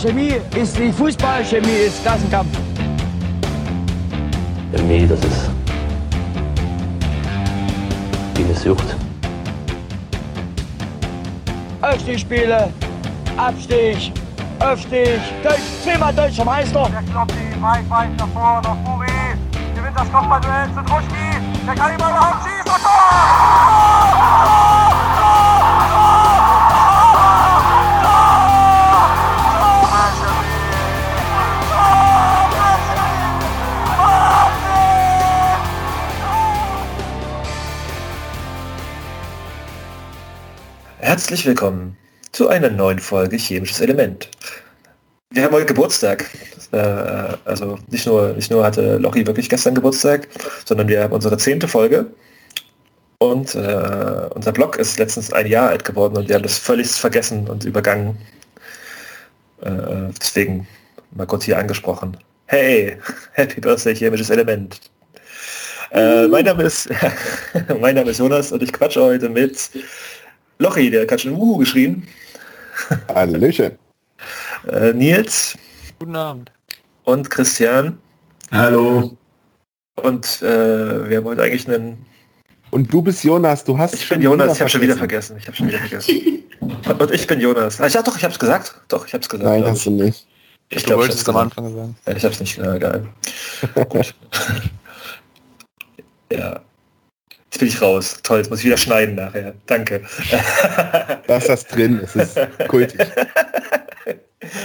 Chemie ist wie Fußball, Chemie ist Klassenkampf. Chemie, das ist wie eine Sucht. Aufstiegsspiele, Abstieg, Aufstieg, Deutsch, zehnmal deutscher Meister. Der Kloppi, weit, weit nach vorne, nach Buri. Gewinnt das Kopfballduell zu Druschki. Der kann ihn mal überhaupt schießen. Und Herzlich willkommen zu einer neuen Folge Chemisches Element. Wir haben heute Geburtstag. Äh, also nicht nur, nicht nur hatte Lochi wirklich gestern Geburtstag, sondern wir haben unsere zehnte Folge. Und äh, unser Blog ist letztens ein Jahr alt geworden und wir haben das völlig vergessen und übergangen. Äh, deswegen mal kurz hier angesprochen. Hey, Happy Birthday Chemisches Element. Äh, mein, Name ist, mein Name ist Jonas und ich quatsche heute mit Lochi, der hat schon Wuhu geschrien. Hallöchen. Äh, Nils. Guten Abend. Und Christian. Hallo. Und äh, wir haben heute eigentlich einen... Und du bist Jonas, du hast... Ich bin Jonas, ich habe schon wieder vergessen. Ich habe schon wieder vergessen. Und ich bin Jonas. Ah, ich dachte doch, ich habe es gesagt. Doch, ich habe es gesagt. Nein, hast du nicht. Ich Du glaube, wolltest es am Anfang sagen. Ja, ich habe es nicht. Na, egal. Gut. ja. Jetzt bin ich raus. Toll, jetzt muss ich wieder schneiden nachher. Danke. Lass das drin, es ist kultig.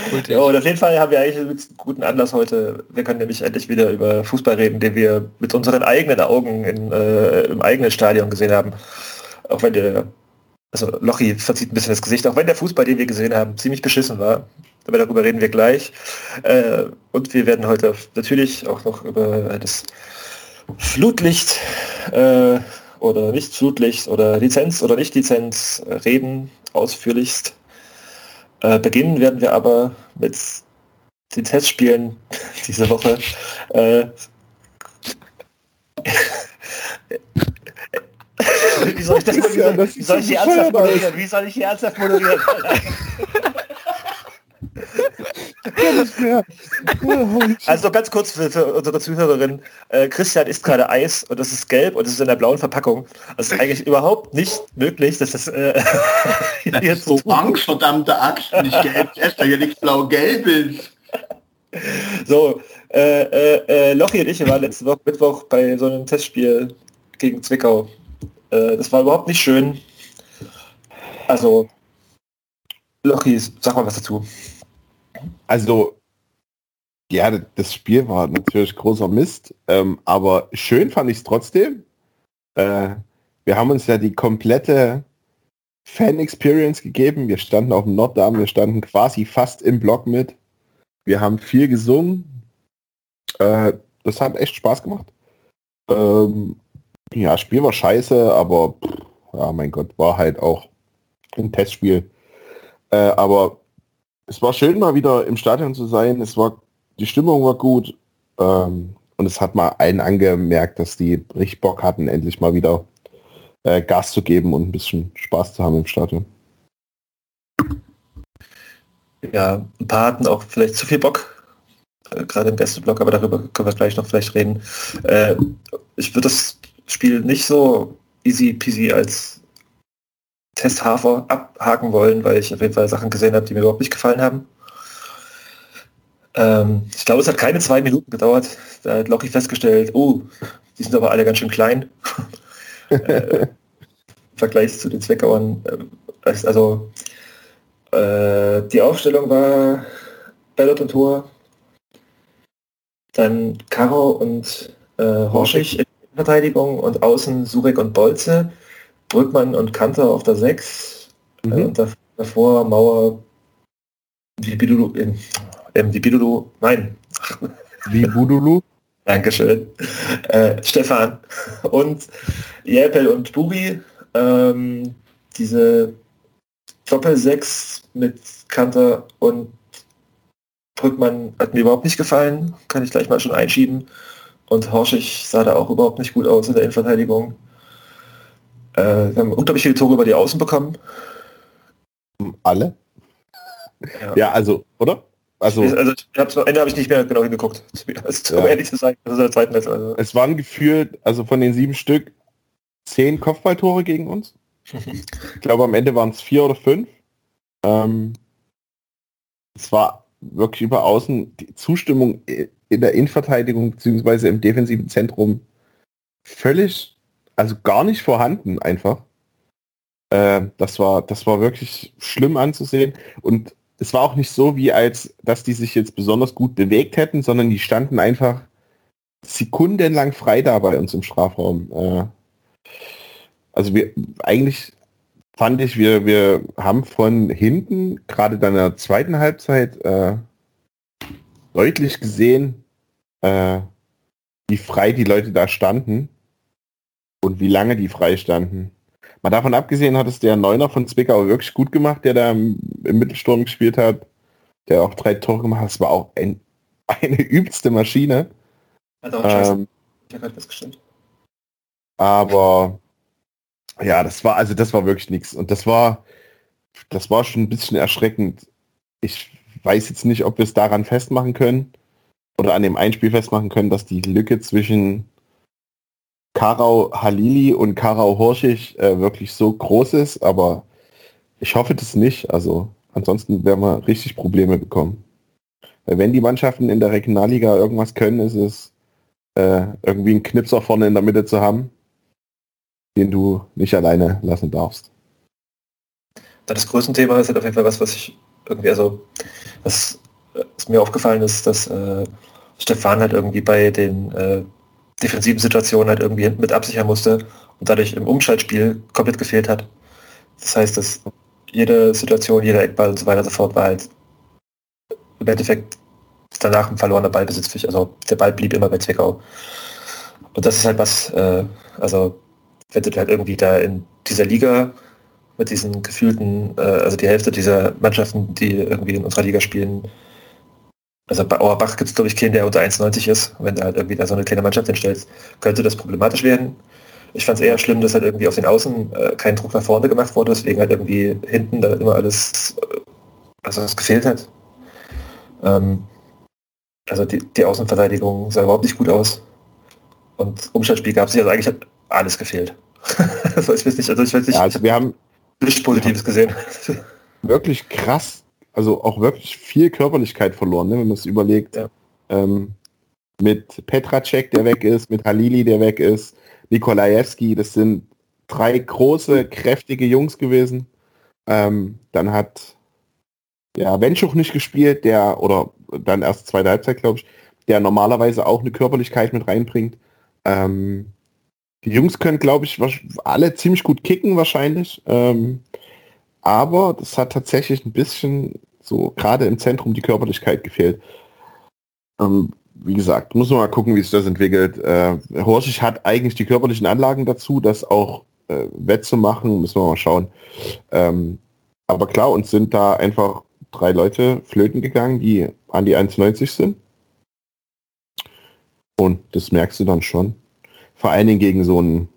Kultig. Ja, und auf jeden Fall haben wir eigentlich einen guten Anlass heute. Wir können nämlich endlich wieder über Fußball reden, den wir mit unseren eigenen Augen in, äh, im eigenen Stadion gesehen haben. Auch wenn der, also Lochi verzieht ein bisschen das Gesicht, auch wenn der Fußball, den wir gesehen haben, ziemlich beschissen war. Aber darüber reden wir gleich. Äh, und wir werden heute natürlich auch noch über das Flutlicht äh, oder nicht Flutlicht oder Lizenz oder nicht Lizenz reden, ausführlichst. Äh, beginnen werden wir aber mit den Testspielen diese Woche. Äh, wie soll ich das, soll, wie soll ich die ernsthaft moderieren? Wie soll ich die ernsthaft moderieren? Also ganz kurz für, für unsere Zuhörerin. Äh, Christian isst gerade Eis und das ist gelb und es ist in der blauen Verpackung. Das ist eigentlich überhaupt nicht möglich, dass das äh, Das ist. Angst, verdammte Axt, nicht gelb, erst da hier nichts blau-gelb ist. So, äh, äh, äh, Lochi und ich waren letzte Woche Mittwoch bei so einem Testspiel gegen Zwickau. Äh, das war überhaupt nicht schön. Also, Lochi, sag mal was dazu. Also, ja, das Spiel war natürlich großer Mist, ähm, aber schön fand ich es trotzdem. Äh, wir haben uns ja die komplette Fan-Experience gegeben. Wir standen auf dem Norddarm, wir standen quasi fast im Block mit. Wir haben viel gesungen. Äh, das hat echt Spaß gemacht. Ähm, ja, Spiel war scheiße, aber pff, ja, mein Gott, war halt auch ein Testspiel. Äh, aber es war schön, mal wieder im Stadion zu sein. Es war, die Stimmung war gut. Ähm, und es hat mal einen angemerkt, dass die richtig Bock hatten, endlich mal wieder äh, Gas zu geben und ein bisschen Spaß zu haben im Stadion. Ja, ein paar hatten auch vielleicht zu viel Bock, äh, gerade im Gästeblock, aber darüber können wir gleich noch vielleicht reden. Äh, ich würde das Spiel nicht so easy peasy als Testhafer abhaken wollen, weil ich auf jeden Fall Sachen gesehen habe, die mir überhaupt nicht gefallen haben. Ähm, ich glaube, es hat keine zwei Minuten gedauert. Da hat Loki festgestellt, oh, die sind aber alle ganz schön klein. äh, Im Vergleich zu den Zweckauern. Äh, also äh, die Aufstellung war Bellot und Tor, dann Karo und äh, Horschig in Verteidigung und außen Surek und Bolze, Brückmann und Kanter auf der 6 Mhm. äh, und dav- davor Mauer wie Bidulu, in, ähm, wie Bidulu, nein, Wie Budulu? Dankeschön. Äh, Stefan und Jelpel und Buri. Ähm, diese Doppel-6 mit Kanter und Brückmann hat mir überhaupt nicht gefallen. Kann ich gleich mal schon einschieben. Und Horschig sah da auch überhaupt nicht gut aus in der Innenverteidigung. Äh, wir haben unglaublich viele Tore über die Außen bekommen. Alle? Ja. Ja, also, oder? Also also am Ende habe ich nicht mehr genau hingeguckt. Also, um Ja. ehrlich zu sein, Hälfte. Also. es waren gefühlt, also von den sieben Stück, zehn Kopfballtore gegen uns. Ich glaube, am Ende waren es vier oder fünf. Ähm, es war wirklich über außen die Zustimmung in der Innenverteidigung beziehungsweise im defensiven Zentrum völlig, also gar nicht vorhanden einfach. Äh, das war, das war wirklich schlimm anzusehen und es war auch nicht so, wie als dass die sich jetzt besonders gut bewegt hätten, sondern die standen einfach sekundenlang frei da bei uns im Strafraum. Äh, also wir eigentlich fand ich, wir, wir haben von hinten, gerade dann in der zweiten Halbzeit, äh, deutlich gesehen, äh, wie frei die Leute da standen und wie lange die frei standen. Mal davon abgesehen hat es der Neuner von Zwickau wirklich gut gemacht, der da im, Mittelsturm gespielt hat, der auch drei Tore gemacht hat. Das war auch ein, eine übelste Maschine. Hat auch scheiße. Ähm, Ich hab halt festgestellt. aber ja, das war, also das war wirklich nichts. Und das war, das war schon ein bisschen erschreckend. Ich weiß jetzt nicht, ob wir es daran festmachen können oder an dem Einspiel festmachen können, dass die Lücke zwischen Karau Halili und Karau Horschig äh, wirklich so groß ist, aber ich hoffe das nicht. Also ansonsten werden wir richtig Probleme bekommen. Weil wenn die Mannschaften in der Regionalliga irgendwas können, ist es äh, irgendwie einen Knipser vorne in der Mitte zu haben, den du nicht alleine lassen darfst. Das größte Thema ist halt auf jeden Fall was, was ich irgendwie, also was, äh, was mir aufgefallen ist, dass äh, Stefan halt irgendwie bei den äh, defensiven Situationen halt irgendwie hinten mit absichern musste und dadurch im Umschaltspiel komplett gefehlt hat. Das heißt, dass jede Situation, jeder Eckball und so weiter und so fort war halt im Endeffekt danach ein verlorener Ballbesitz. für- Also der Ball blieb immer bei Zwickau. Und das ist halt was, äh, also wenn du halt irgendwie da in dieser Liga mit diesen gefühlten, äh, also die Hälfte dieser Mannschaften, die irgendwie in unserer Liga spielen, also bei Auerbach gibt es glaube ich keinen, der unter 1,90 ist. Wenn du halt irgendwie da so eine kleine Mannschaft hinstellst, könnte das problematisch werden. Ich fand es eher schlimm, dass halt irgendwie auf den Außen äh, kein Druck nach vorne gemacht wurde, deswegen halt irgendwie hinten da immer alles, äh, also es gefehlt hat. Ähm, also die, die Außenverteidigung sah überhaupt nicht gut aus. Und Umschaltspiel gab es nicht, also eigentlich hat alles gefehlt. also ich weiß nicht, also ich weiß nicht, Ja, also wir haben habe nichts Positives gesehen. wirklich krass, also auch wirklich viel Körperlichkeit verloren, ne, wenn man es überlegt. Ja. Ähm, mit Petracek, der weg ist, mit Halili, der weg ist, Nikolajewski, das sind drei große, kräftige Jungs gewesen. Ähm, dann hat ja Wenschuch nicht gespielt, der, oder dann erst zweite Halbzeit, glaube ich, der normalerweise auch eine Körperlichkeit mit reinbringt. Ähm, die Jungs können, glaube ich, alle ziemlich gut kicken wahrscheinlich. Ähm, aber das hat tatsächlich ein bisschen so gerade im Zentrum die Körperlichkeit gefehlt. Ähm, wie gesagt, muss man mal gucken, wie sich das entwickelt. Äh, Horschig hat eigentlich die körperlichen Anlagen dazu, das auch äh, wettzumachen, müssen wir mal schauen. Ähm, aber klar, uns sind da einfach drei Leute flöten gegangen, die an die 1,90 sind. Und das merkst du dann schon. Vor allen Dingen gegen so einen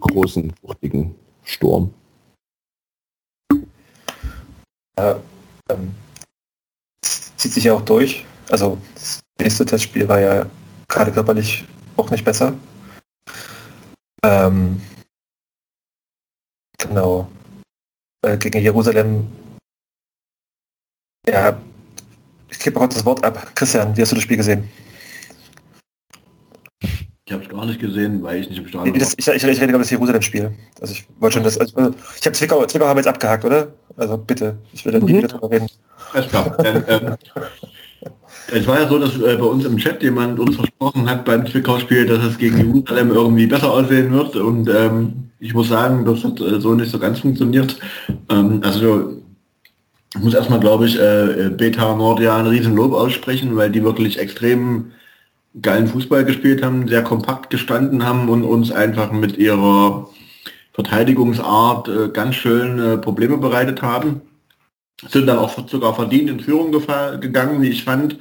großen, wuchtigen Sturm. Ähm, zieht sich ja auch durch. Also das nächste Testspiel war ja gerade körperlich auch nicht besser. Ähm, genau. Äh, gegen Jerusalem. Ja, ich gebe auch das Wort ab. Christian, wie hast du das Spiel gesehen? Ich habe es gar nicht gesehen, weil ich nicht im Stadion Das, ich, ich, ich rede über das Jerusalem-Spiel. Also ich wollte schon das. Also, ich habe Zwickau, Zwickau haben wir jetzt abgehakt, oder? Also bitte, ich will da nie Mhm. wieder drüber reden. war. Alles klar. Dann, ähm, es war ja so, dass äh, bei uns im Chat jemand uns versprochen hat beim Zwickau-Spiel, dass es gegen Jerusalem irgendwie besser aussehen wird. Und ähm, ich muss sagen, das hat äh, so nicht so ganz funktioniert. Ähm, also ich muss erstmal, glaube ich, äh, Beta Nordia ein riesen Lob aussprechen, weil die wirklich extrem geilen Fußball gespielt haben, sehr kompakt gestanden haben und uns einfach mit ihrer Verteidigungsart äh, ganz schön äh, Probleme bereitet haben. Sind dann auch sogar verdient in Führung gegangen, wie ich fand.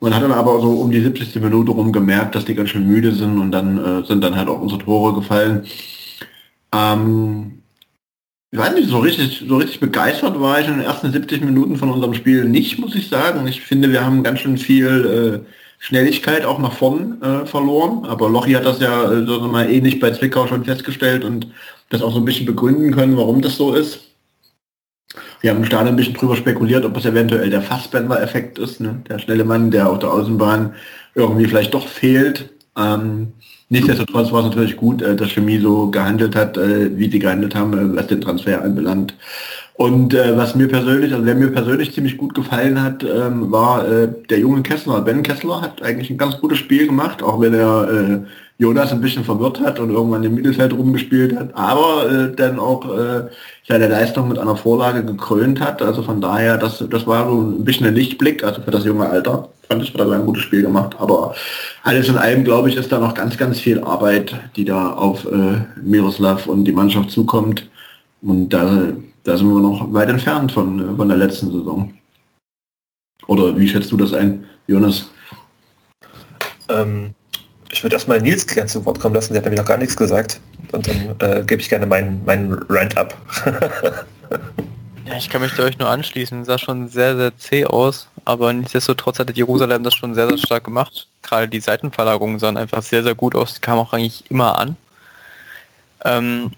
Man hat dann aber so um die 70. Minute rum gemerkt, dass die ganz schön müde sind und dann äh, sind dann halt auch unsere Tore gefallen. Ähm, ich weiß nicht, so richtig, so richtig begeistert war ich in den ersten 70 Minuten von unserem Spiel nicht, muss ich sagen. Ich finde, wir haben ganz schön viel äh, Schnelligkeit auch nach vorn äh, verloren. Aber Lochi hat das ja äh, so mal ähnlich bei Zwickau schon festgestellt und das auch so ein bisschen begründen können, warum das so ist. Wir haben im Stadion ein bisschen drüber spekuliert, ob es eventuell der Fassbender-Effekt ist, ne? der schnelle Mann, der auf der Außenbahn irgendwie vielleicht doch fehlt. Ähm, nichtsdestotrotz war es natürlich gut, äh, dass Chemie so gehandelt hat, äh, wie sie gehandelt haben, äh, was den Transfer anbelangt. Und äh, was mir persönlich, also wer mir persönlich ziemlich gut gefallen hat, ähm, war äh, der junge Kessler. Ben Kessler hat eigentlich ein ganz gutes Spiel gemacht, auch wenn er äh, Jonas ein bisschen verwirrt hat und irgendwann im Mittelfeld rumgespielt hat, aber äh, dann auch äh, seine Leistung mit einer Vorlage gekrönt hat. Also von daher, das, das war so ein bisschen ein Lichtblick, also für das junge Alter fand ich, hat er ein gutes Spiel gemacht. Aber alles in allem, glaube ich, ist da noch ganz, ganz viel Arbeit, die da auf äh, Miroslav und die Mannschaft zukommt. Und da, da sind wir noch weit entfernt von, von der letzten Saison. Oder wie schätzt du das ein, Jonas? Ähm, ich würde erstmal Nils gerne zu Wort kommen lassen, der hat nämlich noch gar nichts gesagt. Und dann äh, gebe ich gerne meinen, meinen Rant ab. Ja, ich kann mich da euch nur anschließen. Sah schon sehr, sehr zäh aus, aber nichtsdestotrotz hatte Jerusalem das schon sehr, sehr stark gemacht. Gerade die Seitenverlagerungen sahen einfach sehr, sehr gut aus. Die kamen auch eigentlich immer an. Ähm,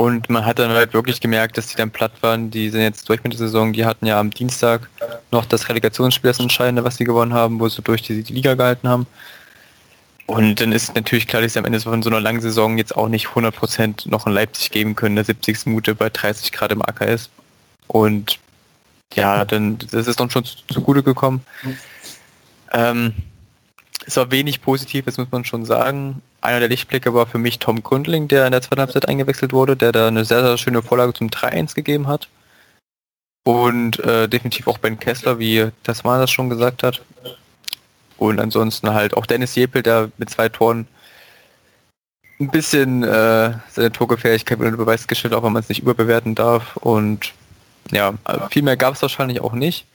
und man hat dann halt wirklich gemerkt, dass die dann platt waren. Die sind jetzt durch mit der Saison. Die hatten ja am Dienstag noch das Relegationsspiel, das Entscheidende, was sie gewonnen haben, wo sie durch die, Liga gehalten haben. Und dann ist natürlich klar, dass sie am Ende von so einer langen Saison jetzt auch nicht 100% noch in Leipzig geben können, der 70. Minute bei 30 Grad im AKS. Und ja, dann das ist dann schon zugute gekommen. Ähm, es war wenig positiv, das muss man schon sagen. Einer der Lichtblicke war für mich Tom Kundling, der in der zweiten Halbzeit eingewechselt wurde, der da eine sehr, sehr schöne Vorlage zum 3-1 gegeben hat. Und äh, definitiv auch Ben Kessler, wie das mal das schon gesagt hat. Und ansonsten halt auch Dennis Jepel, der mit zwei Toren ein bisschen äh, seine Torgefährlichkeit unter Beweis gestellt, auch wenn man es nicht überbewerten darf. Und ja, viel mehr gab es wahrscheinlich auch nicht.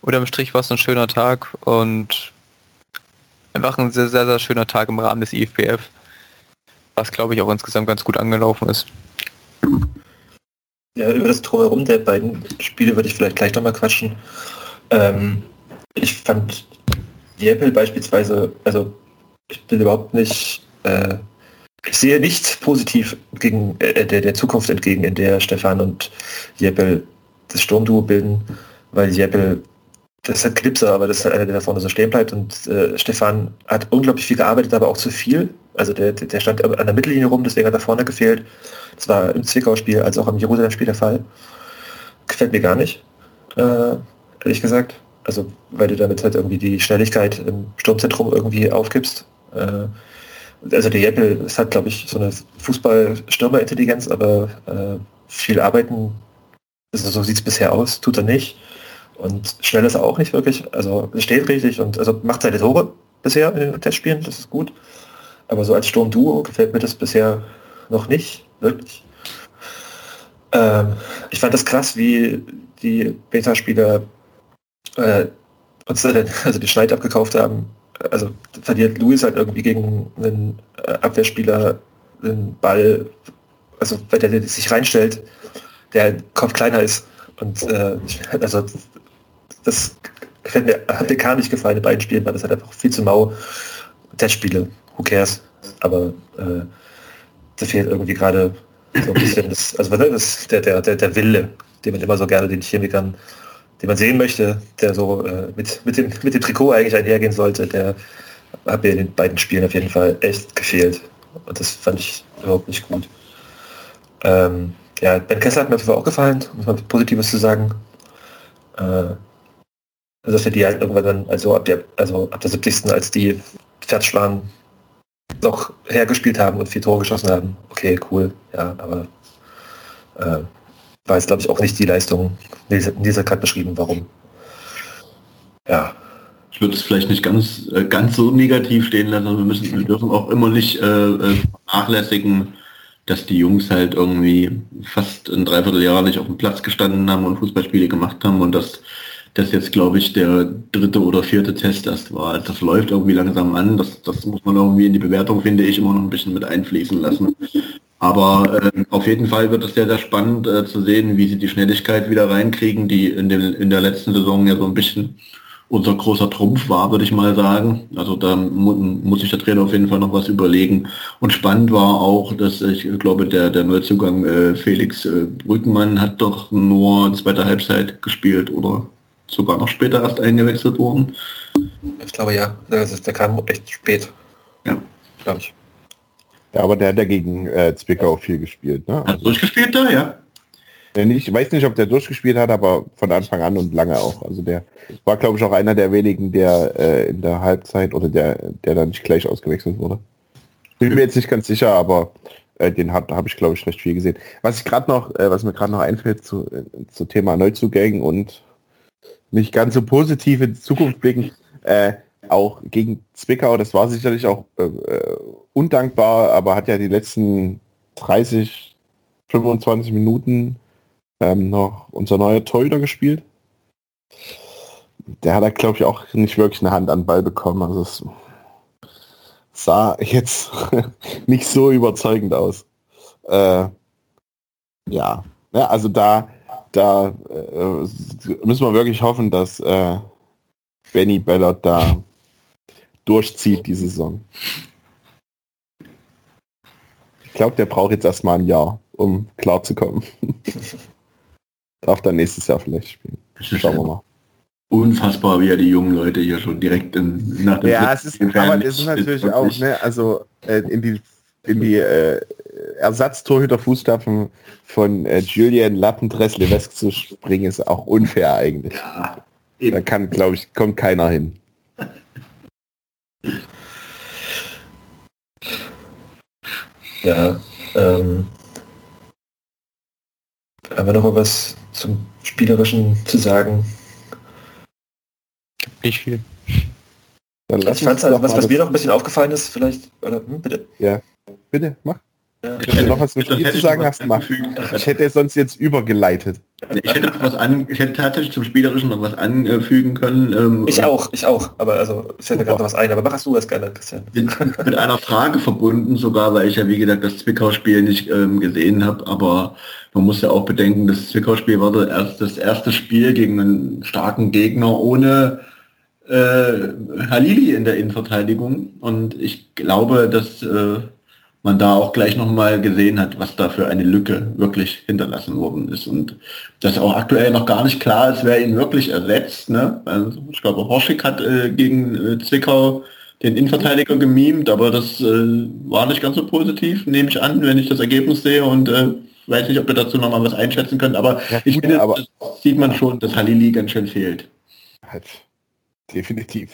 Unterm Strich war es ein schöner Tag und einfach ein sehr, sehr, sehr schöner Tag im Rahmen des IFBF, was glaube ich auch insgesamt ganz gut angelaufen ist. Ja, über das Drumherum der beiden Spiele würde ich vielleicht gleich nochmal quatschen. Ähm, ich fand Jeppel beispielsweise, also ich bin überhaupt nicht, äh, ich sehe nicht positiv gegen äh, der, der Zukunft entgegen, in der Stefan und Jeppel das Sturmduo bilden, weil Jeppel, das ist halt Knipser, aber das ist halt einer, der da vorne so stehen bleibt und äh, Stefan hat unglaublich viel gearbeitet, aber auch zu viel. Also der, der stand an der Mittellinie rum, deswegen hat er vorne gefehlt. Das war im Zwickau-Spiel als auch im Jerusalem-Spiel der Fall. Gefällt mir gar nicht, äh, ehrlich gesagt. Also weil du damit halt irgendwie die Schnelligkeit im Sturmzentrum irgendwie aufgibst. Äh, also der Jeppel ist halt, glaube ich, so eine Fußball-Stürmer-Intelligenz, aber äh, viel arbeiten, also so sieht es bisher aus, tut er nicht. Und schnell ist er auch nicht wirklich. Also steht richtig und also macht seine Tore bisher in den Testspielen, das ist gut. Aber so als Sturm-Duo gefällt mir das bisher noch nicht, wirklich. Ähm, ich fand das krass, wie die Beta-Spieler äh, uns also den Schneid abgekauft haben. Also verliert Luis halt irgendwie gegen einen äh, Abwehrspieler den Ball, also weil der, sich reinstellt, der Kopf kleiner ist. Und äh, also das hat mir, gar nicht gefallen in beiden Spielen, weil das halt einfach viel zu mau. Testspiele, who cares? Aber äh, da fehlt irgendwie gerade so ein bisschen das, also das, der, der, der, der Wille, den man immer so gerne den Chemikern den man sehen möchte, der so äh, mit, mit, dem, mit dem Trikot eigentlich einhergehen sollte, der hat mir in den beiden Spielen auf jeden Fall echt gefehlt. Und das fand ich überhaupt nicht gut. Ähm, ja, Ben Kessler hat mir auf jeden Fall auch gefallen, um mal Positives zu sagen. Äh, also dass wir die halt irgendwann dann, also ab der, also ab der 70. als die waren, noch hergespielt haben und vier Tore geschossen haben. Okay, cool, ja, aber äh, war jetzt glaube ich auch nicht die Leistung. Nils hat gerade beschrieben, warum. Ja. Ich würde es vielleicht nicht ganz, äh, ganz so negativ stehen lassen, wir müssen, wir dürfen auch immer nicht äh, äh, vernachlässigen, dass die Jungs halt irgendwie fast ein Dreivierteljahr nicht auf dem Platz gestanden haben und Fußballspiele gemacht haben und dass das jetzt, glaube ich, der dritte oder vierte Test erst war. Das läuft irgendwie langsam an. Das, das muss man irgendwie in die Bewertung, finde ich, immer noch ein bisschen mit einfließen lassen. Aber äh, auf jeden Fall wird es sehr, sehr spannend äh, zu sehen, wie sie die Schnelligkeit wieder reinkriegen, die in, dem, in der letzten Saison ja so ein bisschen unser großer Trumpf war, würde ich mal sagen. Also da mu muss sich der Trainer auf jeden Fall noch was überlegen. Und spannend war auch, dass ich glaube, der, der Neuzugang äh, Felix äh, Brückenmann hat doch nur zweite Halbzeit gespielt oder sogar noch später erst eingewechselt worden. Ich glaube ja, der, der kam echt spät. Ja. Glaube ich. Ja, aber der hat ja gegen äh, Zwickau viel gespielt. Ne? Hat durchgespielt da, ja. Ich weiß nicht, ob der durchgespielt hat, aber von Anfang an und lange auch. Also der war, glaube ich, auch einer der wenigen, der äh, in der Halbzeit oder der, der dann nicht gleich ausgewechselt wurde. Bin mir jetzt nicht ganz sicher, aber äh, den hat habe ich, glaube ich, recht viel gesehen. Was ich gerade noch, äh, was mir gerade noch einfällt zu, äh, zu Thema Neuzugängen und nicht ganz so positiv in die Zukunft blicken, äh, auch gegen Zwickau, das war sicherlich auch äh, äh, undankbar, aber hat ja die letzten 30, 25 Minuten ähm, noch unser neuer Torhüter gespielt. Der hat da, glaube ich, auch nicht wirklich eine Hand an den Ball bekommen. Also es sah jetzt nicht so überzeugend aus. Äh, ja. ja, also da, da äh, müssen wir wirklich hoffen, dass äh, Benny Bellot da durchzieht die Saison. Ich glaube, der braucht jetzt erstmal ein Jahr, um klarzukommen. Darf dann nächstes Jahr vielleicht spielen. Schauen wir mal. Unfassbar, wie er die jungen Leute hier schon direkt in, nach dem Ja, es ist, aber es ist natürlich auch, ne, also äh, in die in die äh, Ersatztorhüter-Fußstapfen von äh, Julian Lappendress-Levesque zu springen, ist auch unfair eigentlich. Ja, Da kann, glaube ich, kommt keiner hin. Ja, ähm, haben wir noch mal was zum Spielerischen zu sagen? Nicht viel. Dann lass Ich fand uns also, was, was mir noch ein bisschen aufgefallen ist, vielleicht, oder, hm, bitte? Bitte, mach. Ja. Wenn du noch was Das Spiel hätte zu ich sagen hast, mach. Ich hätte sonst jetzt übergeleitet. Ich hätte, noch was an, ich hätte tatsächlich zum Spielerischen noch was anfügen können. Ähm, Ich auch, ich auch, aber also, es fällt mir gerade noch was ein, aber machst du das gerne, Christian. Mit, mit einer Frage verbunden sogar, weil ich ja wie gesagt das Zwickau-Spiel nicht ähm, gesehen habe, aber man muss ja auch bedenken, das Zwickau-Spiel war das erste, das erste Spiel gegen einen starken Gegner ohne äh, Halili in der Innenverteidigung und ich glaube, dass äh, man da auch gleich nochmal gesehen hat, was da für eine Lücke wirklich hinterlassen worden ist und dass auch aktuell noch gar nicht klar ist, wer ihn wirklich ersetzt. Ne? Also ich glaube, Horschik hat äh, gegen äh, Zwickau den Innenverteidiger gemimt, aber das äh, war nicht ganz so positiv, nehme ich an, wenn ich das Ergebnis sehe und äh, weiß nicht, ob wir dazu noch mal was einschätzen können, aber Ja, ich finde, aber- das sieht man schon, dass Halili ganz schön fehlt. Halt. Definitiv.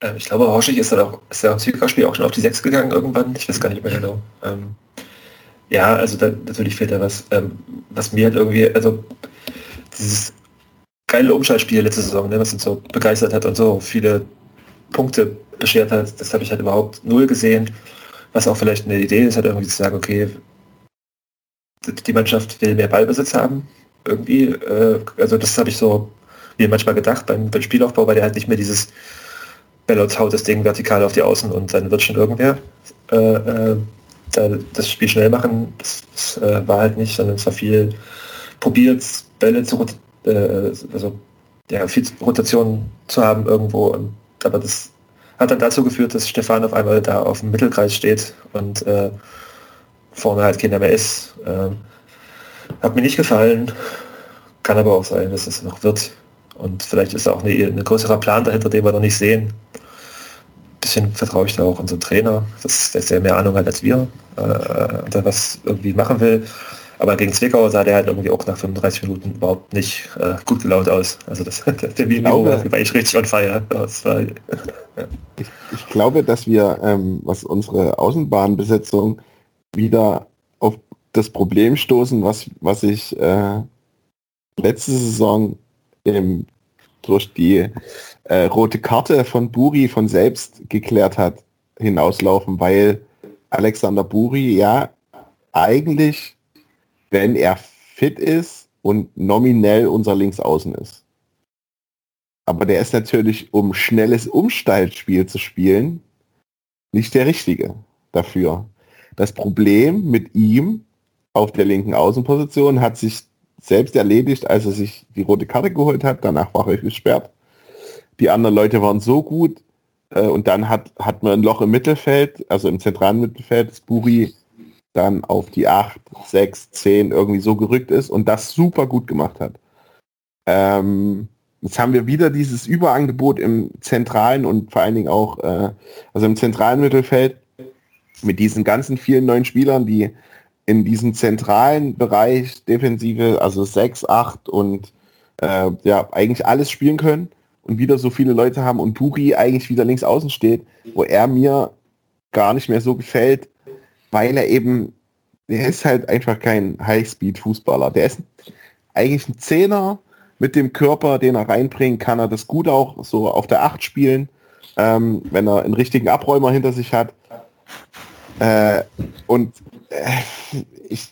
Ähm, ich glaube, Horschig ist dann auch, ist ja im Zwickau-Spiel auch schon auf die 6 gegangen irgendwann. Ich weiß gar nicht mehr genau. Ähm, ja, also da, natürlich fehlt da was. Ähm, was mir halt irgendwie, also dieses geile Umschaltspiel letzte Saison, ne, was uns so begeistert hat und so viele Punkte beschert hat, das habe ich halt überhaupt null gesehen. Was auch vielleicht eine Idee ist, halt irgendwie zu sagen, okay, die Mannschaft will mehr Ballbesitz haben. Irgendwie, äh, also das habe ich so mir manchmal gedacht beim, beim Spielaufbau, weil der halt nicht mehr dieses Bellot haut das Ding vertikal auf die Außen und dann wird schon irgendwer äh, äh, da das Spiel schnell machen. Das, das äh, war halt nicht, sondern es war viel probiert, Bälle zu äh, also ja, viel Rotation zu haben irgendwo. Und, aber das hat dann dazu geführt, dass Stefan auf einmal da auf dem Mittelkreis steht und äh, vorne halt keiner mehr ist. Ähm, hat mir nicht gefallen. Kann aber auch sein, dass es noch wird. Und vielleicht ist da auch eine, ein größerer Plan dahinter, den wir noch nicht sehen. Bisschen vertraue ich da auch unserem Trainer, dass dass der mehr Ahnung hat als wir äh, da was irgendwie machen will. Aber gegen Zwickau sah der halt irgendwie auch nach 35 Minuten überhaupt nicht äh, gut gelaunt aus. Also das, der glaube- war ich richtig on fire. War, Ich glaube, dass wir, ähm, was unsere Außenbahnbesetzung wieder auf das Problem stoßen, was, was ich äh, letzte Saison im, durch die äh, rote Karte von Buri von selbst geklärt hat, hinauslaufen, weil Alexander Buri ja eigentlich, wenn er fit ist und nominell unser Linksaußen ist. Aber der ist natürlich, um schnelles Umstaltspiel zu spielen, nicht der richtige. dafür. Das Problem mit ihm auf der linken Außenposition hat sich selbst erledigt, als er sich die rote Karte geholt hat. Danach war er gesperrt. Die anderen Leute waren so gut. Äh, und dann hat, hat man ein Loch im Mittelfeld, also im zentralen Mittelfeld, das Buri dann auf die 8, 6, 10 irgendwie so gerückt ist und das super gut gemacht hat. Ähm, jetzt haben wir wieder dieses Überangebot im zentralen und vor allen Dingen auch, äh, also im zentralen Mittelfeld mit diesen ganzen vielen neuen Spielern, die in diesem zentralen Bereich Defensive, also 6, 8 und äh, ja, eigentlich alles spielen können und wieder so viele Leute haben und Puri eigentlich wieder links außen steht, wo er mir gar nicht mehr so gefällt, weil er eben, der ist halt einfach kein Highspeed-Fußballer. Der ist eigentlich ein Zehner mit dem Körper, den er reinbringt, kann er das gut auch so auf der Acht spielen, ähm, wenn er einen richtigen Abräumer hinter sich hat. Äh, und ich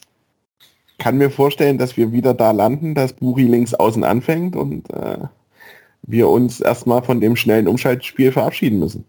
kann mir vorstellen, dass wir wieder da landen, dass Buri links außen anfängt und äh, wir uns erstmal von dem schnellen Umschaltspiel verabschieden müssen.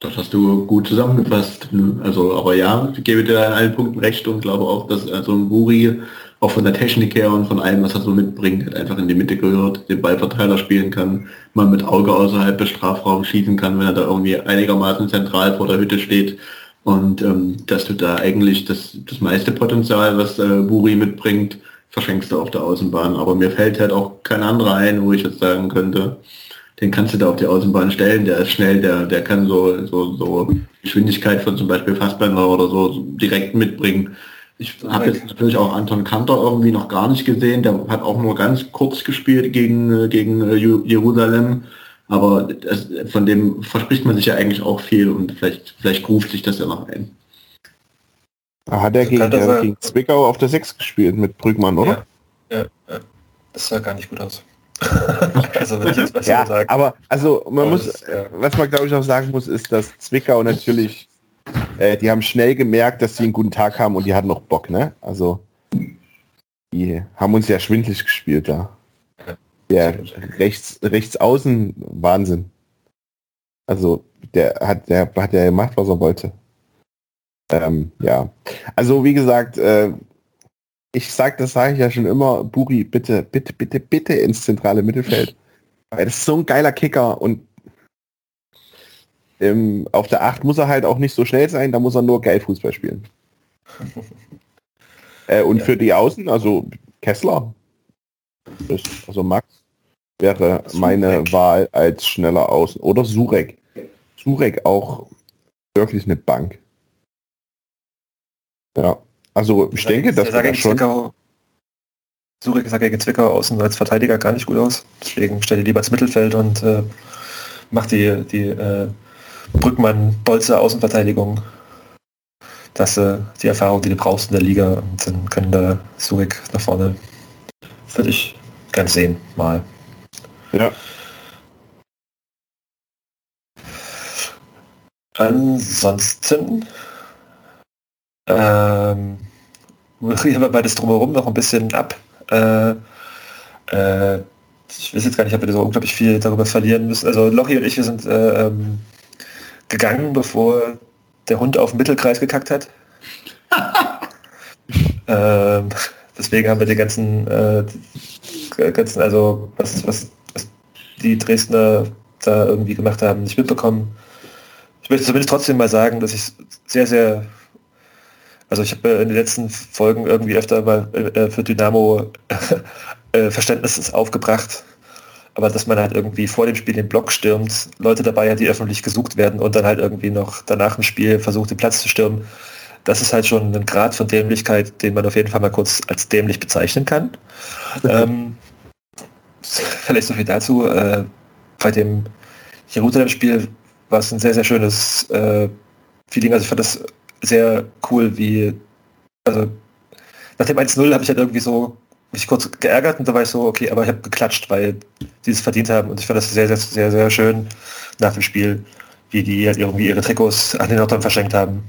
Das hast du gut zusammengefasst. Also, aber ja, ich gebe dir in allen Punkten recht und glaube auch, dass also ein Buri auch von der Technik her und von allem, was er so mitbringt, halt einfach in die Mitte gehört, den Ballverteiler spielen kann, mal mit Auge außerhalb des Strafraums schießen kann, wenn er da irgendwie einigermaßen zentral vor der Hütte steht. Und ähm, dass du da eigentlich das, das meiste Potenzial, was äh, Buri mitbringt, verschenkst du auf der Außenbahn. Aber mir fällt halt auch kein anderer ein, wo ich jetzt sagen könnte, den kannst du da auf die Außenbahn stellen, der ist schnell, der, der kann so, so, so Geschwindigkeit von zum Beispiel Fassbender oder so direkt mitbringen. Ich habe jetzt natürlich auch Anton Kanter irgendwie noch gar nicht gesehen, der hat auch nur ganz kurz gespielt gegen, äh, gegen äh, Jerusalem. Aber das, von dem verspricht man sich ja eigentlich auch viel und vielleicht, vielleicht ruft sich das ja noch ein. Da hat er gegen, äh, gegen Zwickau auf der 6 gespielt mit Brügmann, oder? Ja, ja, das sah gar nicht gut aus. also wenn ich jetzt was ja, sagen. aber also man muss, das, ja. was man glaube ich auch sagen muss, ist, dass Zwickau natürlich, äh, die haben schnell gemerkt, dass sie einen guten Tag haben und die hatten noch Bock, ne? Also die haben uns ja schwindlig gespielt da. Der rechts, rechts außen Wahnsinn. Also der hat, der hat ja gemacht, was er wollte. Ähm, ja. Also wie gesagt, äh, ich sag, das sage ich ja schon immer, Buri, bitte, bitte, bitte, bitte ins zentrale Mittelfeld. Weil das ist so ein geiler Kicker und ähm, auf der 8 muss er halt auch nicht so schnell sein, da muss er nur geil Fußball spielen. äh, und ja. für die Außen, also Kessler, also Max, wäre meine Wahl als schneller Außen. Oder Surek. Surek auch wirklich eine Bank. Ja, also ich, denke, dass wir das schon... Zwickau, Surek sah gegen Zwickau außen als Verteidiger gar nicht gut aus. Deswegen stelle lieber ins Mittelfeld und äh, macht die, die äh, Brückmann-Bolze Außenverteidigung. Das äh, die Erfahrung, die du brauchst in der Liga und dann können da Surek nach vorne. Würde ich gern sehen, mal. Ja. Ansonsten ähm, reden wir beides drumherum noch ein bisschen ab. Äh, äh, ich weiß jetzt gar nicht, ob wir so unglaublich viel darüber verlieren müssen. Also Lochi und ich, wir sind äh, ähm, gegangen, bevor der Hund auf den Mittelkreis gekackt hat. ähm, deswegen haben wir die ganzen, äh, ganzen also was, was, was die Dresdner da irgendwie gemacht haben, nicht mitbekommen. Ich möchte zumindest trotzdem mal sagen, dass ich sehr, sehr also ich habe in den letzten Folgen irgendwie öfter mal äh, für Dynamo äh, Verständnis aufgebracht. Aber dass man halt irgendwie vor dem Spiel den Block stürmt, Leute dabei hat, die öffentlich gesucht werden und dann halt irgendwie noch danach im Spiel versucht, den Platz zu stürmen, das ist halt schon ein Grad von Dämlichkeit, den man auf jeden Fall mal kurz als dämlich bezeichnen kann. ähm, vielleicht so viel dazu. Äh, bei dem Jerusalem-Spiel war es ein sehr, sehr schönes äh, Feeling. Also ich fand das sehr cool, wie, also nach dem 1-0 habe ich halt irgendwie so mich kurz geärgert und da war ich so, okay, aber ich habe geklatscht, weil die es verdient haben und ich fand das sehr, sehr, sehr, sehr schön nach dem Spiel, die halt irgendwie ihre Trikots an den Nordern verschenkt haben,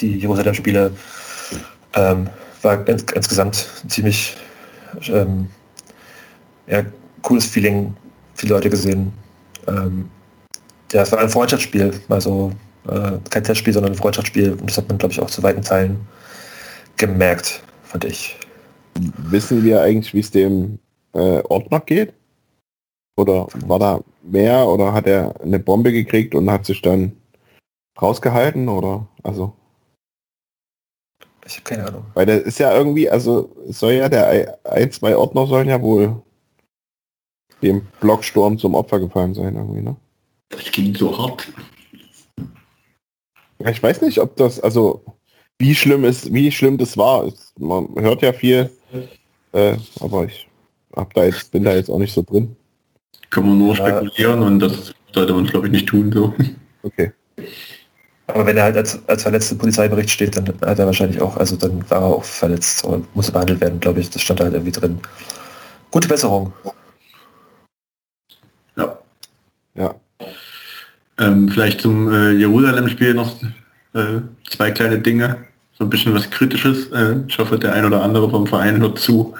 die Jerusalem-Spiele. Ähm, war ins, insgesamt ziemlich ähm, ja, cooles Feeling, viele Leute gesehen. Ähm, ja, es war ein Freundschaftsspiel, mal so Äh, kein Testspiel, sondern ein Freundschaftsspiel. Und das hat man, glaube ich, auch zu weiten Teilen gemerkt, fand ich. Wissen wir eigentlich, wie es dem äh, Ordner geht? Oder war da mehr oder hat er eine Bombe gekriegt und hat sich dann rausgehalten oder also Ich habe keine Ahnung. weil der ist ja irgendwie also es soll ja der ein- zwei Ordner sollen ja wohl dem Blocksturm zum Opfer gefallen sein irgendwie ne Das klingt so hart. Ich weiß nicht ob das also wie schlimm ist wie schlimm das war man hört ja viel äh, aber ich hab da jetzt bin da jetzt auch nicht so drin Können wir nur Ja. spekulieren und das sollte man glaube ich nicht tun so. okay Aber wenn er halt als, als verletzte Polizeibericht steht, dann hat er wahrscheinlich auch, also dann war er auch verletzt und muss behandelt werden, glaube ich. Das stand da halt irgendwie drin. Gute Besserung. Ja. ja Ähm, vielleicht zum äh, Jerusalem-Spiel noch äh, zwei kleine Dinge. So ein bisschen was Kritisches. Äh, ich hoffe, der ein oder andere vom Verein hört zu.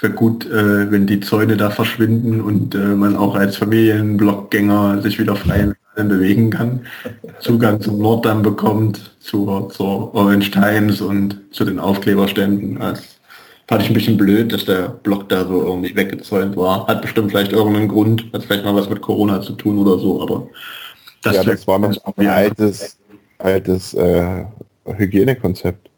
Es wäre gut, äh, wenn die Zäune da verschwinden und äh, man auch als Familienblockgänger sich wieder frei bewegen kann. Zugang zum Norddamm bekommt, zur, zur Orange Times und zu den Aufkleberständen. Das fand ich ein bisschen blöd, dass der Block da so irgendwie weggezäunt war. Hat bestimmt vielleicht irgendeinen Grund, hat vielleicht mal was mit Corona zu tun oder so, aber ja wär- das war noch ein altes altes äh, Hygienekonzept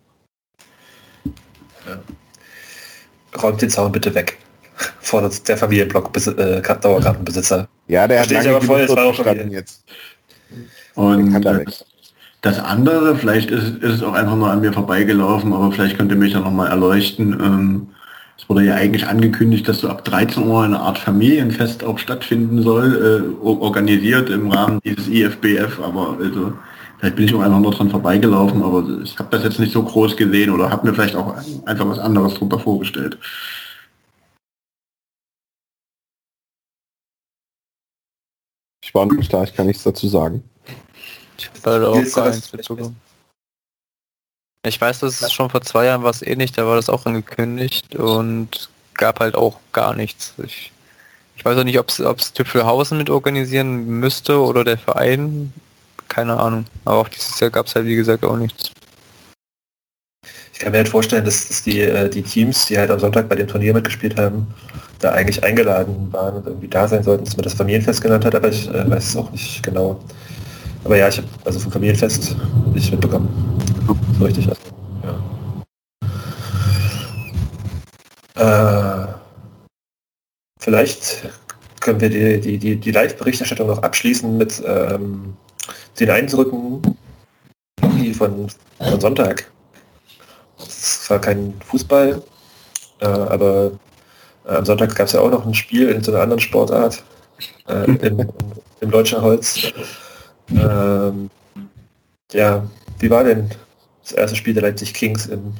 Räumt den Zaun bitte weg. Fordert der Familienblock äh, Dauerkartenbesitzer. Ja, der hat Verstehe ich lange aber voll, das war auch schon jetzt. Und kann da äh, das andere, vielleicht ist, ist es auch einfach nur an mir vorbeigelaufen, aber vielleicht könnt ihr mich da nochmal erleuchten. Ähm, es wurde ja eigentlich angekündigt, dass so ab 13 Uhr eine Art Familienfest auch stattfinden soll, äh, organisiert im Rahmen dieses IFBF, aber also, vielleicht bin ich auch einfach nur dran vorbeigelaufen, aber ich habe das jetzt nicht so groß gesehen oder habe mir vielleicht auch einfach was anderes drunter vorgestellt. Ich war nicht da, ich kann nichts dazu sagen. Ich habe leider auch gar das nichts mitbekommen. Ich weiß, dass es schon vor zwei Jahren war es ähnlich, da war das auch angekündigt und gab halt auch gar nichts. Ich, ich weiß auch nicht, ob es Tüpfelhausen mit organisieren müsste oder der Verein. Keine Ahnung. Aber auch dieses Jahr gab es halt wie gesagt auch nichts. Ich kann mir halt vorstellen, dass, dass die, äh, die Teams, die halt am Sonntag bei dem Turnier mitgespielt haben, da eigentlich eingeladen waren und irgendwie da sein sollten, dass man das Familienfest genannt hat, aber ich äh, weiß es auch nicht genau. Aber ja, ich habe also vom Familienfest nicht mitbekommen. So richtig. Also, ja. äh, vielleicht können wir die, die, die, die Live-Berichterstattung noch abschließen mit ähm, den Eindrücken von, von Sonntag. Es war kein Fußball, äh, aber äh, am Sonntag gab es ja auch noch ein Spiel in so einer anderen Sportart äh, im, im Deutscher Holz. Ähm, ja, wie war denn das erste Spiel der Leipzig Kings im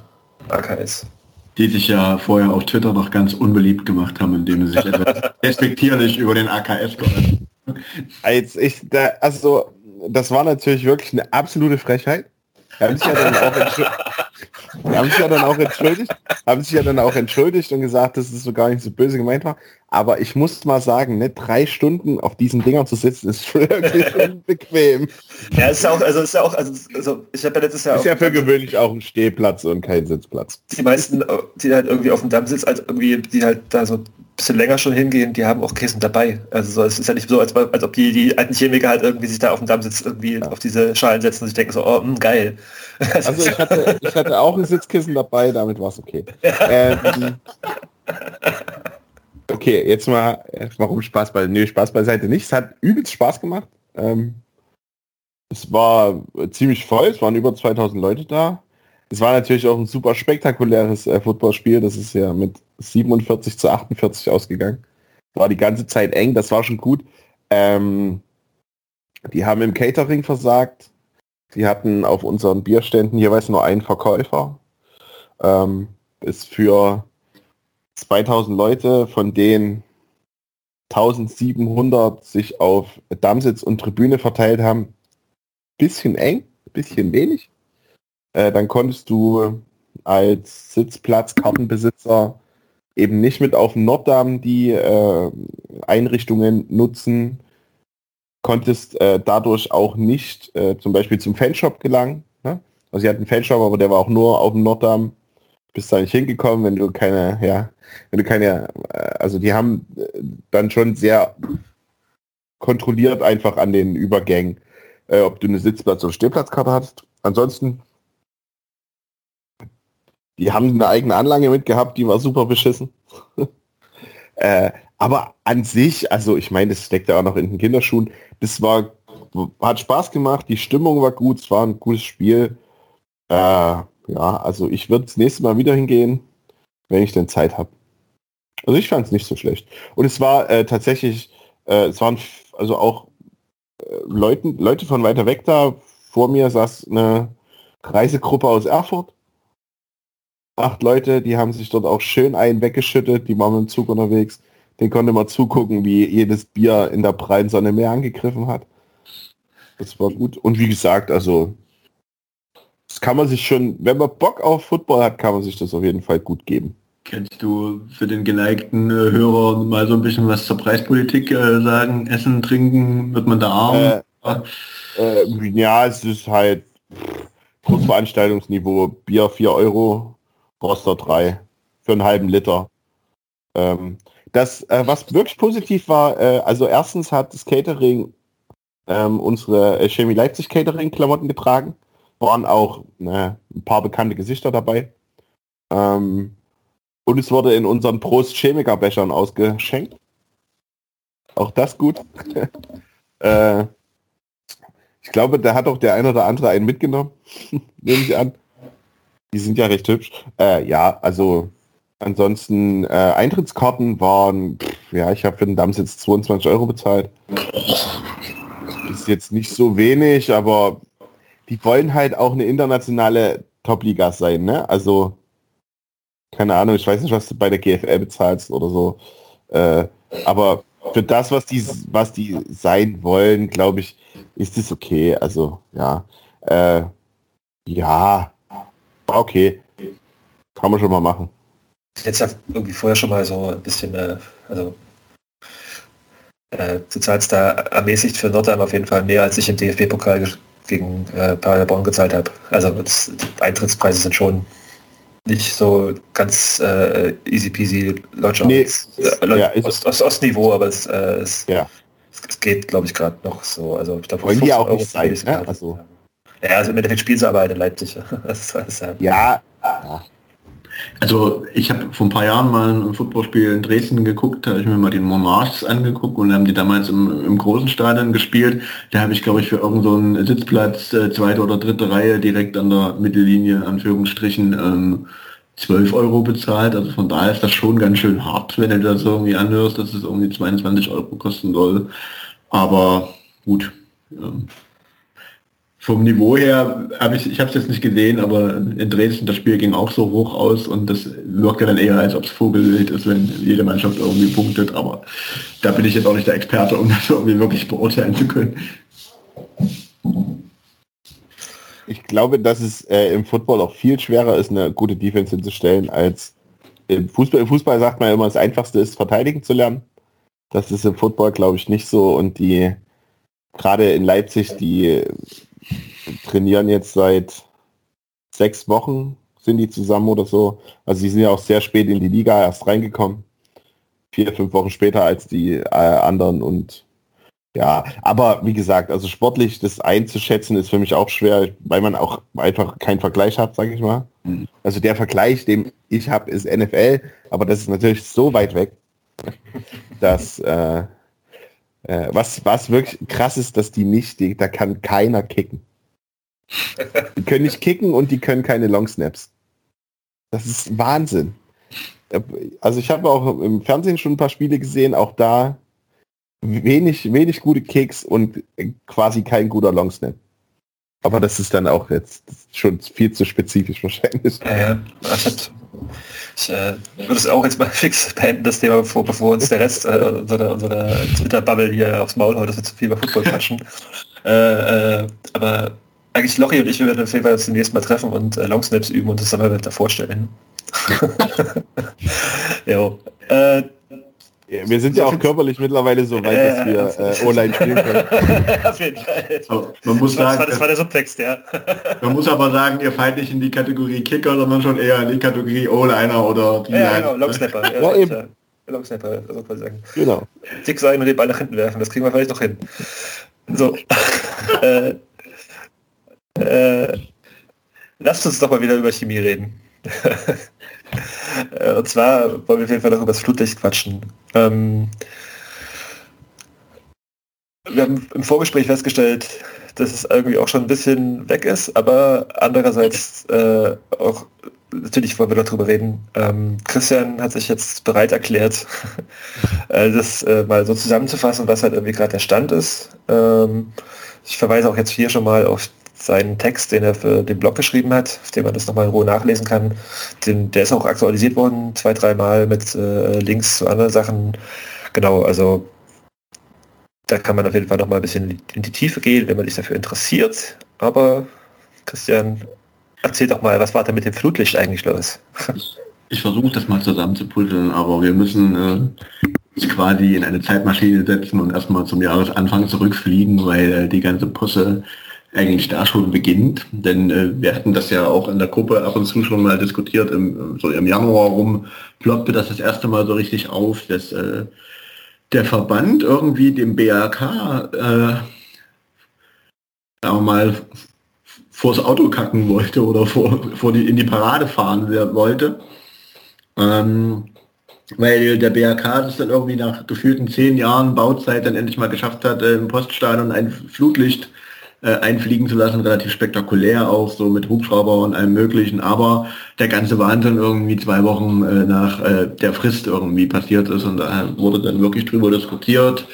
AKS? Die sich ja vorher auf Twitter noch ganz unbeliebt gemacht haben, indem sie sich etwas respektierlich über den AKS geäußert Als ich da, also das war natürlich wirklich eine absolute Frechheit. Haben sich ja dann auch haben sich ja dann auch entschuldigt, haben sich ja dann auch entschuldigt und gesagt, dass es so gar nicht so böse gemeint war. Aber ich muss mal sagen, ne, drei Stunden auf diesen Dingern zu sitzen, ist wirklich unbequem. Ja, ist ja auch, also ist ja auch, also, also ich habe ja letztes Jahr Ist auch ja für gewöhnlich auch ein Stehplatz und kein Sitzplatz. die meisten, die halt irgendwie auf dem Damm sitzen, also irgendwie, die halt da so bisschen länger schon hingehen, die haben auch Kissen dabei. Also so, es ist ja nicht so, als, als ob die, die alten Chemiker halt irgendwie sich da auf dem Damm sitzen, irgendwie auf diese Schalen setzen und sich denken so, oh, mh, geil. Also ich hatte, ich hatte auch ein Sitzkissen dabei, damit war es okay. Ähm, okay, jetzt mal, warum Spaß bei, nö, Spaß beiseite nicht. Es hat übelst Spaß gemacht. Ähm, es war ziemlich voll, es waren über 2000 Leute da. Es war natürlich auch ein super spektakuläres äh, Footballspiel. Das ist ja mit 47 zu 48 ausgegangen. War die ganze Zeit eng, das war schon gut. Ähm, die haben im Catering versagt. Die hatten auf unseren Bierständen jeweils nur einen Verkäufer. Ähm, ist für 2000 Leute, von denen 1700 sich auf Dammsitz und Tribüne verteilt haben, bisschen eng, bisschen wenig. Äh, dann konntest du als Sitzplatzkartenbesitzer eben nicht mit auf dem Norddamm die äh, Einrichtungen nutzen. konntest äh, dadurch auch nicht äh, zum Beispiel zum Fanshop gelangen. Ne? Also sie hatten einen Fanshop, aber der war auch nur auf dem Norddamm. Bist da nicht hingekommen, wenn du keine, ja, wenn du keine, äh, also die haben äh, dann schon sehr kontrolliert einfach an den Übergängen, äh, ob du eine Sitzplatz- oder Stehplatzkarte hast. Ansonsten, die haben eine eigene Anlage mitgehabt, die war super beschissen. äh, aber an sich, also ich meine, das steckt ja auch noch in den Kinderschuhen. Das war, hat Spaß gemacht, die Stimmung war gut, es war ein gutes Spiel. Äh, ja, also ich würde das nächste Mal wieder hingehen, wenn ich denn Zeit habe. Also ich fand es nicht so schlecht. Und es war äh, tatsächlich, äh, es waren also auch äh, Leuten, Leute von weiter weg da. Vor mir saß eine Reisegruppe aus Erfurt. Acht Leute, die haben sich dort auch schön einen weggeschüttet, die waren mit dem Zug unterwegs den konnte man zugucken, wie jedes Bier in der prallen Sonne mehr angegriffen hat. Das war gut. Und wie gesagt, also das kann man sich schon, wenn man Bock auf Football hat, kann man sich das auf jeden Fall gut geben. Kennst du für den geneigten äh, Hörer mal so ein bisschen was zur Preispolitik äh, sagen? Essen, trinken, wird man da arm? Äh, ja, es ist halt Großveranstaltungsniveau. Bier 4 Euro, Roster 3 für einen halben Liter. Ähm, das, äh, was wirklich positiv war, äh, also erstens hat das Catering ähm, unsere äh, Chemie Leipzig Catering Klamotten getragen. Waren auch ne, ein paar bekannte Gesichter dabei. Ähm, und es wurde in unseren Prost Chemiker Bechern ausgeschenkt. Auch das gut. äh, ich glaube, da hat auch der ein oder andere einen mitgenommen. Nehme ich an. Die sind ja recht hübsch. Äh, ja, also Ansonsten äh, Eintrittskarten waren, ja, ich habe für den Dams jetzt 22 Euro bezahlt. Ist jetzt nicht so wenig, aber die wollen halt auch eine internationale Top-Liga sein, ne? Also, keine Ahnung, ich weiß nicht, was du bei der GFL bezahlst oder so. Äh, aber für das, was die, was die sein wollen, glaube ich, ist es okay. Also, ja. Äh, ja, okay. Kann man schon mal machen jetzt ja irgendwie vorher schon mal so ein bisschen, äh, also äh, du zahlst da ermäßigt für Nordheim auf jeden Fall mehr, als ich im DFB-Pokal gegen äh, Paderborn gezahlt habe. Also das, die Eintrittspreise sind schon nicht so ganz äh, easy peasy Leute nee, äh, ja, Ost, Ost, Ostniveau, aber es, äh, es, ja. es, es geht, glaube ich, gerade noch so. Also ich glaube, Wollen die auch Euro nicht sein, ne? also. Ja, also im Endeffekt spielen sie aber in Leipzig. das ist, ja, ja, also ich habe vor ein paar Jahren mal ein Footballspiel in Dresden geguckt, da habe ich mir mal den Monarchs angeguckt und haben die damals im, im großen Stadion gespielt. Da habe ich, glaube ich, für irgendeinen so Sitzplatz, äh, zweite oder dritte Reihe direkt an der Mittellinie, Anführungsstrichen, ähm, 12 Euro bezahlt. Also von daher ist das schon ganz schön hart, wenn du das irgendwie anhörst, dass es irgendwie 22 Euro kosten soll. Aber gut. Ähm, vom Niveau her habe ich, ich habe es jetzt nicht gesehen, aber in Dresden das Spiel ging auch so hoch aus und das wirkte dann eher, als ob es Vogelwild ist, wenn jede Mannschaft irgendwie punktet. Aber da bin ich jetzt auch nicht der Experte, um das irgendwie wirklich beurteilen zu können. Ich glaube, dass es äh, im Football auch viel schwerer ist, eine gute Defense hinzustellen, als im Fußball. Im Fußball sagt man immer, das Einfachste ist, verteidigen zu lernen. Das ist im Football, glaube ich, nicht so. Und die, gerade in Leipzig, die trainieren jetzt seit sechs Wochen, sind die zusammen oder so. Also sie sind ja auch sehr spät in die Liga erst reingekommen. Vier, fünf Wochen später als die äh, anderen und ja, aber wie gesagt, also sportlich das einzuschätzen ist für mich auch schwer, weil man auch einfach keinen Vergleich hat, sage ich mal. Mhm. Also der Vergleich, den ich habe, ist NFL, aber das ist natürlich so weit weg, dass äh, äh, was, was wirklich krass ist, dass die nicht, die, da kann keiner kicken. Die können nicht kicken und die können keine Long Snaps. Das ist Wahnsinn. Also ich habe auch im Fernsehen schon ein paar Spiele gesehen, auch da wenig, wenig gute Kicks und quasi kein guter Long Snap. Aber das ist dann auch jetzt schon viel zu spezifisch wahrscheinlich. Ja, ja. Ich äh, würde es auch jetzt mal fix beenden, das Thema, bevor, bevor uns der Rest äh, unserer, unserer Twitter-Bubble hier aufs Maul haut, dass wir zu viel über Football quatschen. äh, äh, aber eigentlich Lochi und ich, wir werden auf jeden Fall uns demnächst mal treffen und äh, Longsnaps üben und das dann mal da vorstellen. jo. Äh, Ja, wir sind ja auch körperlich mittlerweile so weit, dass wir äh, online spielen können. Auf jeden Fall. man muss das, sagen, war, das war der Subtext, ja. man muss aber sagen, ihr fallt nicht in die Kategorie Kicker, sondern schon eher in die Kategorie O-Liner oder die ja, genau, Longsnapper. Ja, ja, eben. Longsnapper, so kann man sagen. Genau. Dick sein und den Ball nach hinten werfen, das kriegen wir vielleicht noch hin. So. äh, lasst uns doch mal wieder über Chemie reden. Äh, und zwar wollen wir auf jeden Fall noch über das Flutlicht quatschen. Ähm, wir haben im Vorgespräch festgestellt, dass es irgendwie auch schon ein bisschen weg ist, aber andererseits äh, auch, natürlich wollen wir noch drüber reden, ähm, Christian hat sich jetzt bereit erklärt, äh, das äh, mal so zusammenzufassen, was halt irgendwie gerade der Stand ist. Ähm, ich verweise auch jetzt hier schon mal auf seinen Text, den er für den Blog geschrieben hat, auf dem man das nochmal in Ruhe nachlesen kann. Den, der ist auch aktualisiert worden, zwei, dreimal mit äh, Links zu anderen Sachen. Genau, also da kann man auf jeden Fall noch mal ein bisschen in die Tiefe gehen, wenn man sich dafür interessiert. Aber Christian, erzähl doch mal, was war da mit dem Flutlicht eigentlich los? Ich versuche das mal zusammenzupuzzeln, aber wir müssen äh, quasi in eine Zeitmaschine setzen und erstmal zum Jahresanfang zurückfliegen, weil äh, die ganze Posse eigentlich da schon beginnt. Denn äh, wir hatten das ja auch in der Gruppe ab und zu schon mal diskutiert, im, so im Januar rum ploppte das das erste Mal so richtig auf, dass äh, der Verband irgendwie dem BRK äh, mal vors Auto kacken wollte oder vor, vor die, in die Parade fahren wollte. Ähm, weil der BRK das dann irgendwie nach gefühlten zehn Jahren Bauzeit dann endlich mal geschafft hat, äh, im Poststadion ein Flutlicht äh, einfliegen zu lassen, relativ spektakulär auch, so mit Hubschrauber und allem möglichen, aber der ganze Wahnsinn irgendwie zwei Wochen äh, nach äh, der Frist irgendwie passiert ist. Und da wurde dann wirklich drüber diskutiert,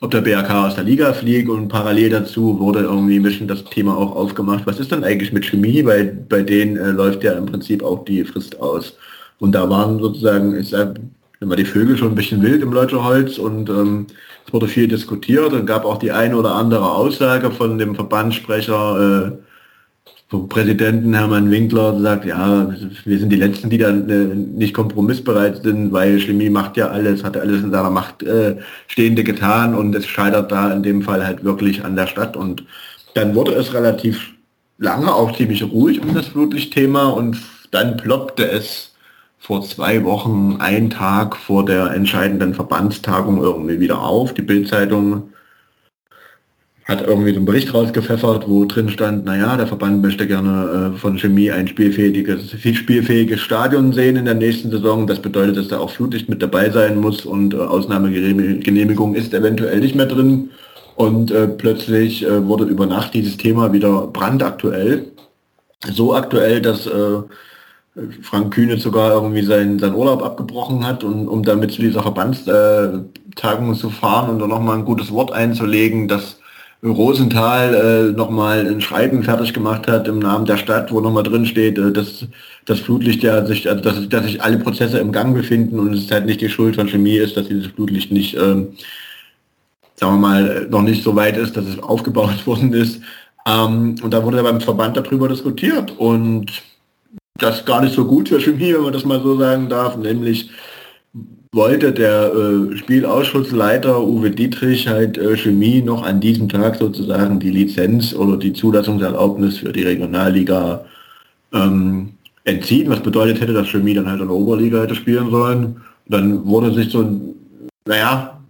ob der BRK aus der Liga fliegt. Und parallel dazu wurde irgendwie ein bisschen das Thema auch aufgemacht, was ist denn eigentlich mit Chemie, weil bei denen äh, läuft ja im Prinzip auch die Frist aus. Und da waren sozusagen, ich sag, immer die Vögel schon ein bisschen wild im Leuteholz. Und ähm, es wurde viel diskutiert und gab auch die eine oder andere Aussage von dem Verbandssprecher, äh, vom Präsidenten Hermann Winkler, der sagt, ja, wir sind die Letzten, die dann äh, nicht kompromissbereit sind, weil Chemie macht ja alles, hat alles in seiner Macht äh, Stehende getan und es scheitert da in dem Fall halt wirklich an der Stadt. Und dann wurde es relativ lange auch ziemlich ruhig um das Flutlichtthema und dann ploppte es vor zwei Wochen, einen Tag vor der entscheidenden Verbandstagung irgendwie wieder auf. Die Bildzeitung hat irgendwie so einen Bericht rausgepfeffert, wo drin stand, naja, der Verband möchte gerne äh, von Chemie ein spielfähiges, spielfähiges Stadion sehen in der nächsten Saison. Das bedeutet, dass da auch Flutlicht mit dabei sein muss und äh, Ausnahmegenehmigung ist eventuell nicht mehr drin. Und äh, plötzlich äh, wurde über Nacht dieses Thema wieder brandaktuell. So aktuell, dass äh, Frank Kühne sogar irgendwie seinen, seinen Urlaub abgebrochen hat, und, um damit zu dieser Verbandstagung zu fahren und dann nochmal ein gutes Wort einzulegen, dass Rosenthal äh, nochmal ein Schreiben fertig gemacht hat im Namen der Stadt, wo nochmal drin steht, äh, dass das Flutlicht ja sich, also dass, dass sich alle Prozesse im Gang befinden und es halt nicht die Schuld von Chemie ist, dass dieses Flutlicht nicht, äh, sagen wir mal, noch nicht so weit ist, dass es aufgebaut worden ist. Ähm, und da wurde ja beim Verband darüber diskutiert und das gar nicht so gut für Chemie, wenn man das mal so sagen darf, nämlich wollte der äh, Spielausschussleiter Uwe Dietrich halt äh, Chemie noch an diesem Tag sozusagen die Lizenz oder die Zulassungserlaubnis für die Regionalliga ähm, entziehen, was bedeutet hätte, dass Chemie dann halt in der Oberliga hätte spielen sollen. Dann wurde sich so ein, naja,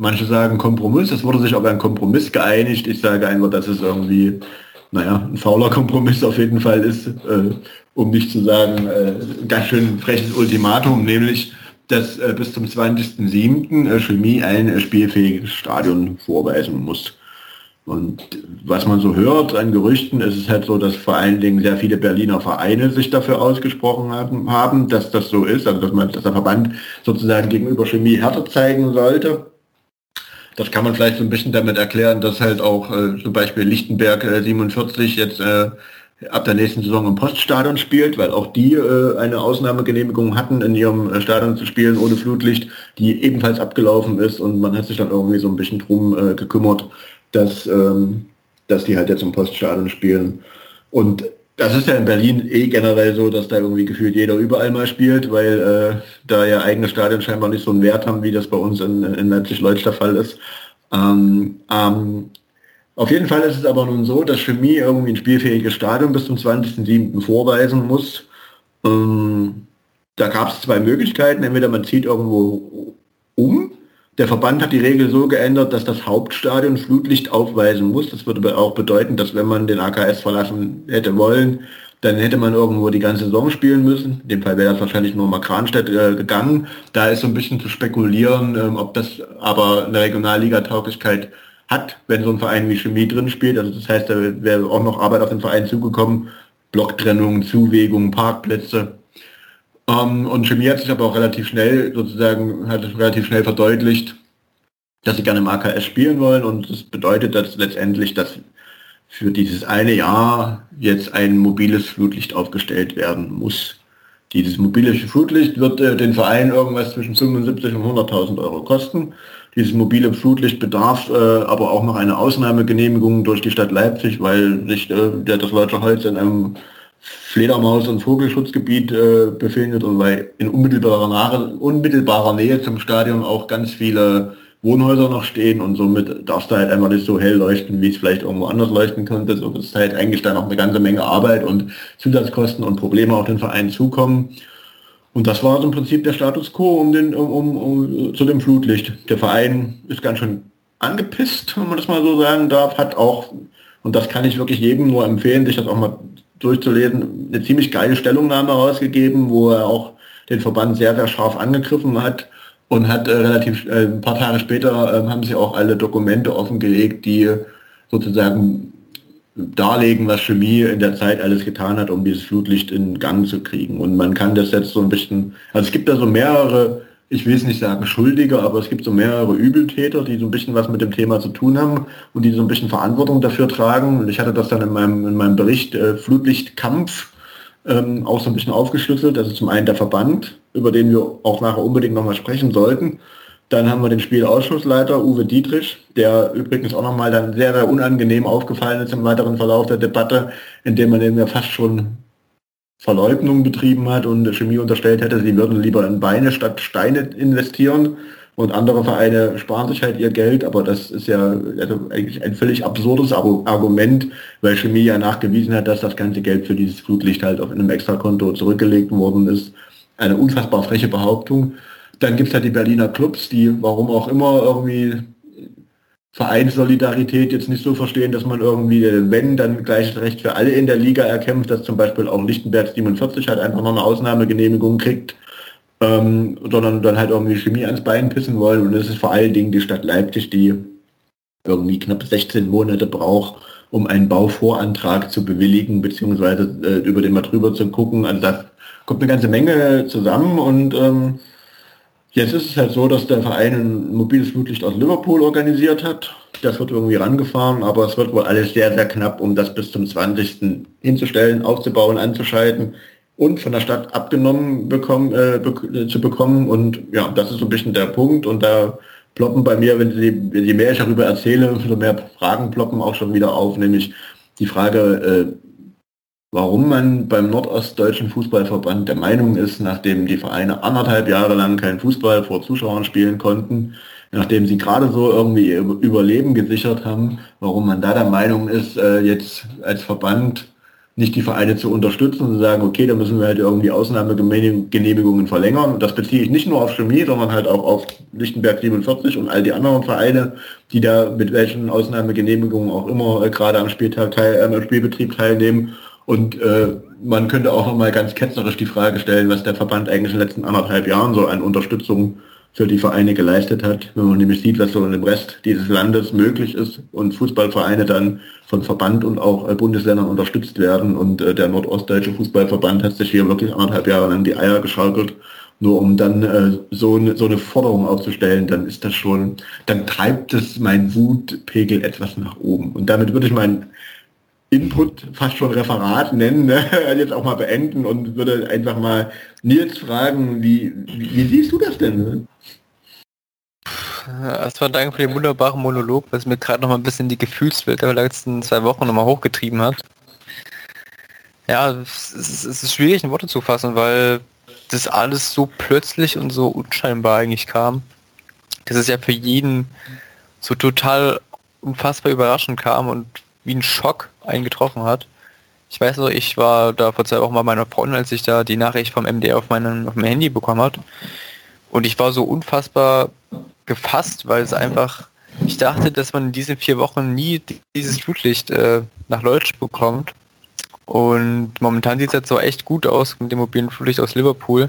manche sagen Kompromiss, es wurde sich auf einen Kompromiss geeinigt. Ich sage einfach, dass es irgendwie, naja, ein fauler Kompromiss auf jeden Fall ist. Äh, um nicht zu sagen, äh, ganz schön freches Ultimatum, nämlich, dass äh, bis zum 20.07. Äh, Chemie ein äh, spielfähiges Stadion vorweisen muss. Und was man so hört an Gerüchten, ist es halt so, dass vor allen Dingen sehr viele Berliner Vereine sich dafür ausgesprochen haben, haben dass das so ist, also dass man dass der Verband sozusagen gegenüber Chemie härter zeigen sollte. Das kann man vielleicht so ein bisschen damit erklären, dass halt auch äh, zum Beispiel Lichtenberg äh, 47 jetzt äh, ab der nächsten Saison im Poststadion spielt, weil auch die äh, eine Ausnahmegenehmigung hatten, in ihrem äh, Stadion zu spielen ohne Flutlicht, die ebenfalls abgelaufen ist und man hat sich dann irgendwie so ein bisschen drum äh, gekümmert, dass, ähm, dass die halt jetzt im Poststadion spielen. Und Das ist ja in Berlin eh generell so, dass da irgendwie gefühlt jeder überall mal spielt, weil äh, da ja eigene Stadien scheinbar nicht so einen Wert haben, wie das bei uns in, in Leipzig-Leutsch der Fall ist. Ähm, ähm, auf jeden Fall ist es aber nun so, dass Chemie irgendwie ein spielfähiges Stadion bis zum 20.07. vorweisen muss. Ähm, da gab es zwei Möglichkeiten. Entweder man zieht irgendwo. Der Verband hat die Regel so geändert, dass das Hauptstadion Flutlicht aufweisen muss. Das würde auch bedeuten, dass wenn man den AKS verlassen hätte wollen, dann hätte man irgendwo die ganze Saison spielen müssen. In dem Fall wäre das wahrscheinlich nur Makranstedt äh, gegangen. Da ist so ein bisschen zu spekulieren, ähm, ob das aber eine Regionalliga-Tauglichkeit hat, wenn so ein Verein wie Chemie drin spielt. Also das heißt, da wäre auch noch Arbeit auf den Verein zugekommen. Blocktrennung, Zuwägung, Parkplätze. Ähm, und Chemie hat sich aber auch relativ schnell sozusagen, hat relativ schnell verdeutlicht, dass sie gerne im AKS spielen wollen und das bedeutet dass letztendlich, dass für dieses eine Jahr jetzt ein mobiles Flutlicht aufgestellt werden muss. Dieses mobile Flutlicht wird äh, den Verein irgendwas zwischen 75 und 100.000 Euro kosten. Dieses mobile Flutlicht bedarf äh, aber auch noch eine Ausnahmegenehmigung durch die Stadt Leipzig, weil sich äh, das Deutsche Holz in einem Fledermaus- und Vogelschutzgebiet äh, befindet und weil in unmittelbarer, Nahe, unmittelbarer Nähe zum Stadion auch ganz viele Wohnhäuser noch stehen und somit darfst du halt einfach nicht so hell leuchten, wie es vielleicht irgendwo anders leuchten könnte. So ist halt eigentlich dann auch eine ganze Menge Arbeit und Zusatzkosten und Probleme auf den Verein zukommen. Und das war im Prinzip der Status quo um den, um, um, um, zu dem Flutlicht. Der Verein ist ganz schön angepisst, wenn man das mal so sagen darf, hat auch, und das kann ich wirklich jedem nur empfehlen, sich das auch mal durchzulesen, eine ziemlich geile Stellungnahme rausgegeben, wo er auch den Verband sehr, sehr scharf angegriffen hat und hat äh, relativ äh, ein paar Tage später äh, haben sie auch alle Dokumente offengelegt, die sozusagen darlegen, was Chemie in der Zeit alles getan hat, um dieses Flutlicht in Gang zu kriegen. Und man kann das jetzt so ein bisschen, also es gibt da so mehrere, ich will es nicht sagen Schuldige, aber es gibt so mehrere Übeltäter, die so ein bisschen was mit dem Thema zu tun haben und die so ein bisschen Verantwortung dafür tragen. Und ich hatte das dann in meinem, in meinem Bericht äh, Flutlichtkampf ähm, auch so ein bisschen aufgeschlüsselt. Das ist zum einen der Verband, über den wir auch nachher unbedingt nochmal sprechen sollten. Dann haben wir den Spielausschussleiter Uwe Dietrich, der übrigens auch nochmal dann sehr, sehr unangenehm aufgefallen ist im weiteren Verlauf der Debatte, indem man eben ja fast schon Verleugnung betrieben hat und Chemie unterstellt hätte, sie würden lieber in Beine statt Steine investieren und andere Vereine sparen sich halt ihr Geld, aber das ist ja also eigentlich ein völlig absurdes Argument, weil Chemie ja nachgewiesen hat, dass das ganze Geld für dieses Flutlicht halt auf einem Extrakonto zurückgelegt worden ist. Eine unfassbar freche Behauptung. Dann gibt es halt die Berliner Clubs, die warum auch immer irgendwie Vereinssolidarität jetzt nicht so verstehen, dass man irgendwie, wenn, dann gleiches Recht für alle in der Liga erkämpft, dass zum Beispiel auch Lichtenberg 47 halt einfach noch eine Ausnahmegenehmigung kriegt, ähm, sondern dann halt irgendwie Chemie ans Bein pissen wollen. Und es ist vor allen Dingen die Stadt Leipzig, die irgendwie knapp 16 Monate braucht, um einen Bauvorantrag zu bewilligen, beziehungsweise äh, über den mal drüber zu gucken. Also da kommt eine ganze Menge zusammen und ähm, Jetzt ist es halt so, dass der Verein ein mobiles Flutlicht aus Liverpool organisiert hat. Das wird irgendwie rangefahren, aber es wird wohl alles sehr, sehr knapp, um das bis zum 20. hinzustellen, aufzubauen, anzuschalten und von der Stadt abgenommen bekommen, äh, be zu bekommen. Und ja, das ist so ein bisschen der Punkt. Und da ploppen bei mir, wenn Sie, je mehr ich darüber erzähle, umso mehr Fragen ploppen auch schon wieder auf, nämlich die Frage, äh, warum man beim Nordostdeutschen Fußballverband der Meinung ist, nachdem die Vereine anderthalb Jahre lang keinen Fußball vor Zuschauern spielen konnten, nachdem sie gerade so irgendwie ihr Überleben gesichert haben, warum man da der Meinung ist, äh, jetzt als Verband nicht die Vereine zu unterstützen und zu sagen, okay, da müssen wir halt irgendwie Ausnahmegenehmigungen verlängern. Und das beziehe ich nicht nur auf Chemie, sondern halt auch auf Lichtenberg 47 und all die anderen Vereine, die da mit welchen Ausnahmegenehmigungen auch immer äh, gerade am Spieltag teil, äh, am Spielbetrieb teilnehmen und äh, man könnte auch noch mal ganz ketzerisch die Frage stellen, was der Verband eigentlich in den letzten anderthalb Jahren so an Unterstützung für die Vereine geleistet hat, wenn man nämlich sieht, was so in dem Rest dieses Landes möglich ist und Fußballvereine dann von Verband und auch äh, Bundesländern unterstützt werden. Und äh, der Nordostdeutsche Fußballverband hat sich hier wirklich anderthalb Jahre lang die Eier geschaukelt, nur um dann äh, so, ne, so eine Forderung aufzustellen, dann ist das schon, dann treibt es meinen Wutpegel etwas nach oben. Und damit würde ich meinen Input fast schon Referat nennen, ne? jetzt auch mal beenden und würde einfach mal Nils fragen, wie, wie, wie siehst du das denn? Ne? Erstmal danke für den wunderbaren Monolog, was mir gerade noch mal ein bisschen die Gefühlswelt der letzten zwei Wochen noch mal hochgetrieben hat. Ja, es ist, es ist schwierig in Worte zu fassen, weil das alles so plötzlich und so unscheinbar eigentlich kam. Dass es ja für jeden so total unfassbar überraschend kam und wie ein Schock eingetroffen hat. Ich weiß noch, ich war da vor zwei Wochen bei meiner Freundin, als ich da die Nachricht vom MD auf meinem auf meinem Handy bekommen hat. Und ich war so unfassbar gefasst, weil es einfach, ich dachte, dass man in diesen vier Wochen nie dieses Flutlicht äh, nach Leutsch bekommt. Und momentan sieht es jetzt so echt gut aus mit dem mobilen Flutlicht aus Liverpool.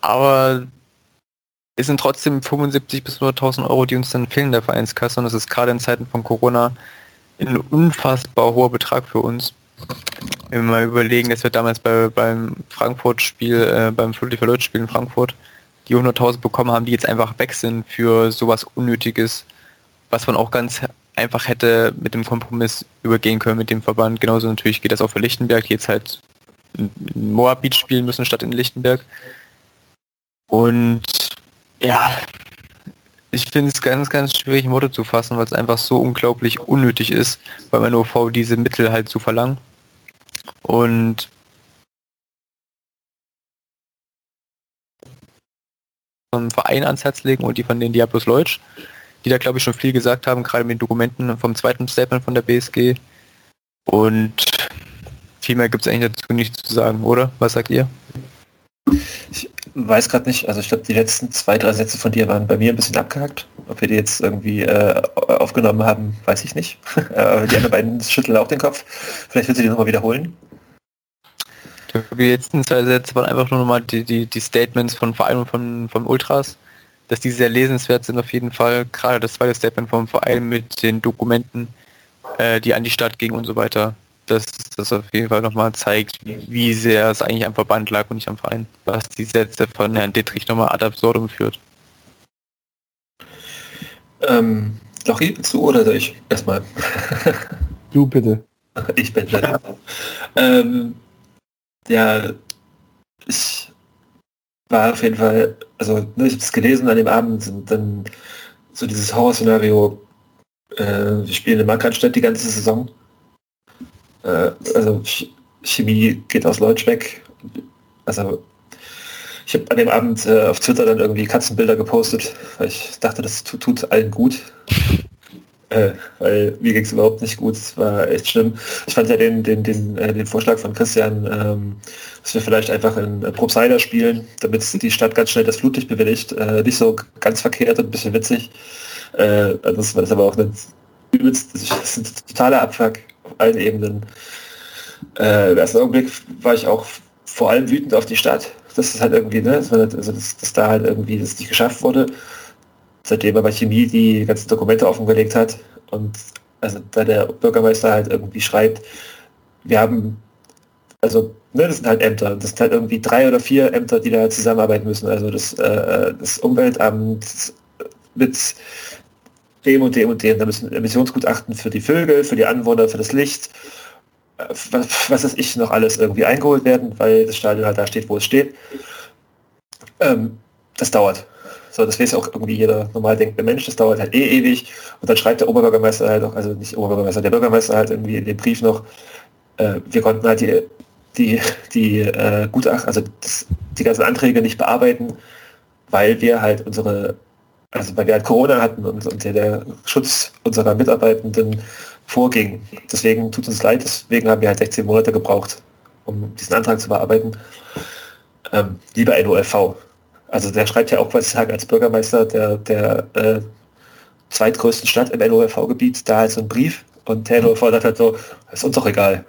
Aber es sind trotzdem 75 bis 100.000 Euro, die uns dann fehlen der Vereinskasse. Und das ist gerade in Zeiten von Corona ein unfassbar hoher Betrag für uns. Wenn wir mal überlegen, dass wir damals bei, beim Frankfurt-Spiel, äh, beim Flutlicht für Leutsch-Spiel in Frankfurt die 100.000 bekommen haben, die jetzt einfach weg sind für sowas Unnötiges, was man auch ganz einfach hätte mit dem Kompromiss übergehen können mit dem Verband. Genauso natürlich geht das auch für Lichtenberg, die jetzt halt in Moabit spielen müssen statt in Lichtenberg. Und ja, ich finde es ganz, ganz schwierig Worte zu fassen, weil es einfach so unglaublich unnötig ist, beim NOV diese Mittel halt zu verlangen. Und vom Verein ans Herz legen und die von den Diablos Leutsch, die da glaube ich schon viel gesagt haben, gerade mit den Dokumenten vom zweiten Statement von der BSG. Und viel mehr gibt es eigentlich dazu nichts zu sagen, oder? Was sagt ihr? Ich weiß gerade nicht, also ich glaube, die letzten zwei, drei Sätze von dir waren bei mir ein bisschen abgehackt. Ob wir die jetzt irgendwie äh, aufgenommen haben, weiß ich nicht. Die anderen beiden schütteln auch den Kopf. Vielleicht willst du die nochmal wiederholen. Die letzten zwei Sätze waren einfach nur nochmal die, die, die Statements von Verein und von, von Ultras, dass die sehr lesenswert sind auf jeden Fall. Gerade das zweite Statement vom Verein mit den Dokumenten, äh, die an die Stadt gingen und so weiter. Dass das auf jeden Fall nochmal zeigt, wie sehr es eigentlich am Verband lag und nicht am Verein. Was die Sätze von Herrn Dittrich nochmal ad absurdum führt. Ähm, Lochi, willst du oder soll ich erstmal? Du bitte. Ich bin da. ähm, ja, ich war auf jeden Fall, also ne, ich habe es gelesen an dem Abend und dann so dieses Horrorszenario, äh, wir spielen in Markranstädt die ganze Saison. Äh, also Ch Chemie geht aus Leutsch weg. Also ich habe an dem Abend äh, auf Twitter dann irgendwie Katzenbilder gepostet, weil ich dachte, das tut, tut allen gut. Äh, weil mir ging es überhaupt nicht gut, es war echt schlimm. Ich fand ja den, den, den, äh, den Vorschlag von Christian, ähm, dass wir vielleicht einfach in äh, Propsider spielen, damit die Stadt ganz schnell das Flutlicht bewilligt, äh, nicht so ganz verkehrt und ein bisschen witzig. Äh, das war das aber auch ein übelst, das ist ein totaler Abfuck allen Ebenen. Äh, Im ersten Augenblick war ich auch vor allem wütend auf die Stadt, dass es halt irgendwie, ne, also dass, dass da halt irgendwie das nicht geschafft wurde seitdem er bei Chemie die ganzen Dokumente offengelegt hat und also da der Bürgermeister halt irgendwie schreibt, wir haben, also ne, das sind halt Ämter, das sind halt irgendwie drei oder vier Ämter, die da zusammenarbeiten müssen. Also das, äh, das Umweltamt mit dem und dem und dem, da müssen Emissionsgutachten für die Vögel, für die Anwohner, für das Licht, äh, was, was weiß ich noch alles irgendwie eingeholt werden, weil das Stadion halt da steht, wo es steht. Ähm, das dauert. So, das weiß auch irgendwie jeder normal denkende Mensch, das dauert halt eh ewig. Und dann schreibt der Oberbürgermeister halt auch, also nicht Oberbürgermeister, der Bürgermeister halt irgendwie in dem Brief noch, äh, wir konnten halt die, die, die äh, Gutachten, also das, die ganzen Anträge nicht bearbeiten, weil wir halt unsere, also weil wir halt Corona hatten und, und der, der Schutz unserer Mitarbeitenden vorging. Deswegen tut uns leid, deswegen haben wir halt 16 Monate gebraucht, um diesen Antrag zu bearbeiten. Ähm, lieber NOLV, also der schreibt ja auch, was ich sage, als Bürgermeister der, der äh, zweitgrößten Stadt im NOLV-Gebiet, da halt so ein Brief und der NOLV sagt halt so, das ist uns doch egal.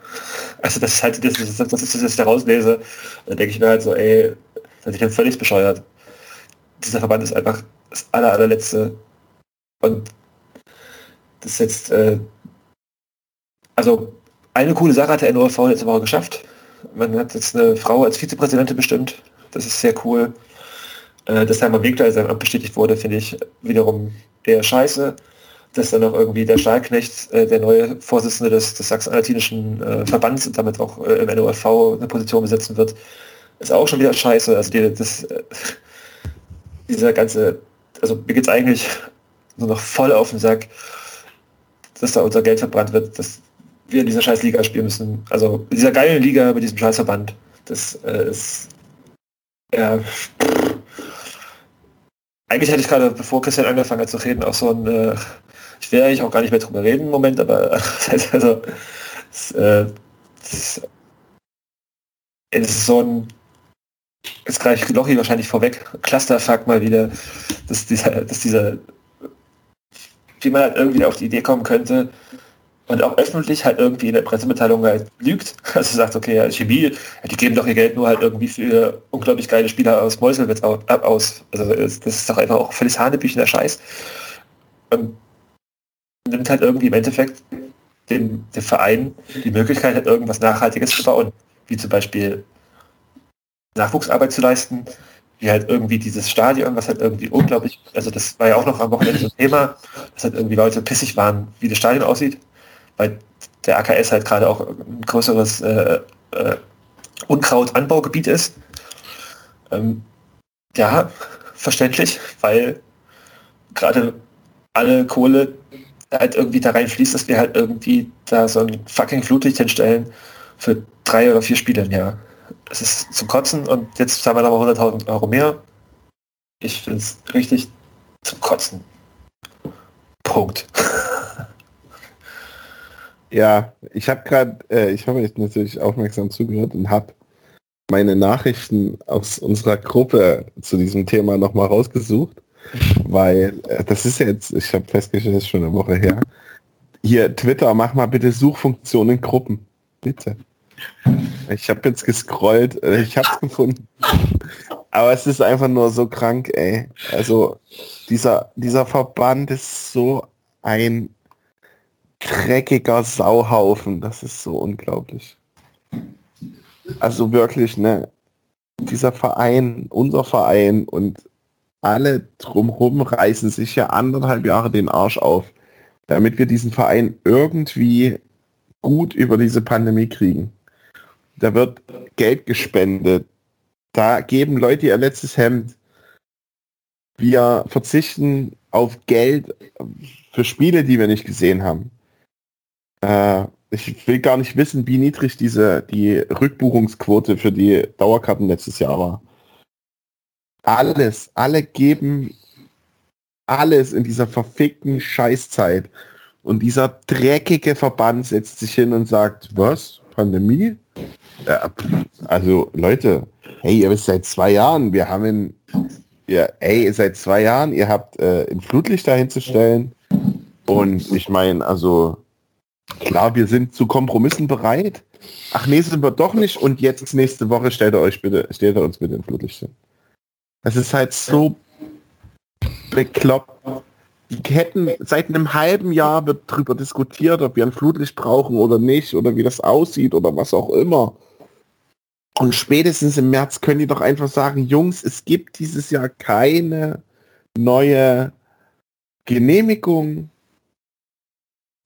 Also das ist halt, das das ist, das ist da rauslese, dann denke ich mir halt so, ey, das ist völlig bescheuert. Dieser Verband ist einfach das aller, allerletzte und das ist jetzt, äh, also eine coole Sache hat der NOLV letzte Woche geschafft. Man hat jetzt eine Frau als Vizepräsidentin bestimmt. Das ist sehr cool. Äh, dass Hermann Winkler sein Amt bestätigt wurde, finde ich wiederum eher scheiße. Dass dann noch irgendwie der Stahlknecht, äh, der neue Vorsitzende des, des Sachsen-Anhaltinischen äh, Verbands und damit auch äh, im NORV eine Position besetzen wird, ist auch schon wieder scheiße. Also die, das, äh, dieser ganze, also mir geht es eigentlich nur noch voll auf den Sack, dass da unser Geld verbrannt wird. Das wir in dieser scheiß Liga spielen müssen. Also in dieser geilen Liga mit diesem scheiß Verband. Das äh, ist ja. Eigentlich hätte ich gerade, bevor Christian angefangen hat zu reden, auch so ein, äh, ich will eigentlich auch gar nicht mehr drüber reden im Moment, aber also, es, äh, es, es ist so ein, jetzt greife ich Lochi wahrscheinlich vorweg, Clusterfuck mal wieder, dass dieser, dass dieser, wie man halt irgendwie auf die Idee kommen könnte, und auch öffentlich halt irgendwie in der Pressemitteilung halt lügt. Also sagt, okay, ja, Chemie, die geben doch ihr Geld nur halt irgendwie für unglaublich geile Spieler aus Meuselwitz aus. Also das ist doch einfach auch völlig hanebüchener Scheiß. Und nimmt halt irgendwie im Endeffekt dem, dem Verein die Möglichkeit, halt irgendwas Nachhaltiges zu bauen. Wie zum Beispiel Nachwuchsarbeit zu leisten, wie halt irgendwie dieses Stadion, was halt irgendwie unglaublich, also das war ja auch noch am Wochenende so ein Thema, dass halt irgendwie Leute pissig waren, wie das Stadion aussieht weil der AKS halt gerade auch ein größeres äh, äh, Unkrautanbaugebiet ist. Ähm, ja, verständlich, weil gerade alle Kohle halt irgendwie da reinfließt, dass wir halt irgendwie da so ein fucking Flutlicht hinstellen für drei oder vier Spiele im Jahr. Es ist zum Kotzen und jetzt haben wir nochmal 100.000 Euro mehr. Ich finde es richtig zum Kotzen. Punkt. Ja, ich habe gerade, äh, ich habe jetzt natürlich aufmerksam zugehört und habe meine Nachrichten aus unserer Gruppe zu diesem Thema nochmal rausgesucht, weil äh, das ist jetzt, ich habe festgestellt, das ist schon eine Woche her. Hier, Twitter, mach mal bitte Suchfunktionen Gruppen. Bitte. Ich habe jetzt gescrollt, äh, ich habe es gefunden. Aber es ist einfach nur so krank, ey. Also dieser, dieser Verband ist so ein dreckiger Sauhaufen. Das ist so unglaublich. Also wirklich, ne? Dieser Verein, unser Verein und alle drumherum reißen sich ja anderthalb Jahre den Arsch auf, damit wir diesen Verein irgendwie gut über diese Pandemie kriegen. Da wird Geld gespendet. Da geben Leute ihr letztes Hemd. Wir verzichten auf Geld für Spiele, die wir nicht gesehen haben. Äh, ich will gar nicht wissen, wie niedrig diese die Rückbuchungsquote für die Dauerkarten letztes Jahr war. Alles, alle geben alles in dieser verfickten Scheißzeit. Und dieser dreckige Verband setzt sich hin und sagt, was? Pandemie? Ja, also Leute, hey, ihr wisst seit zwei Jahren, wir haben ja, ey, seit zwei Jahren, ihr habt äh, ein Flutlicht dahinzustellen. Und ich meine, also Klar, wir sind zu Kompromissen bereit. Ach nee, sind wir doch nicht. Und jetzt nächste Woche stellt er euch bitte, stellt er uns bitte in Flutlicht hin. Es ist halt so bekloppt. Die hätten seit einem halben Jahr wird darüber diskutiert, ob wir ein Flutlicht brauchen oder nicht oder wie das aussieht oder was auch immer. Und spätestens im März können die doch einfach sagen, Jungs, es gibt dieses Jahr keine neue Genehmigung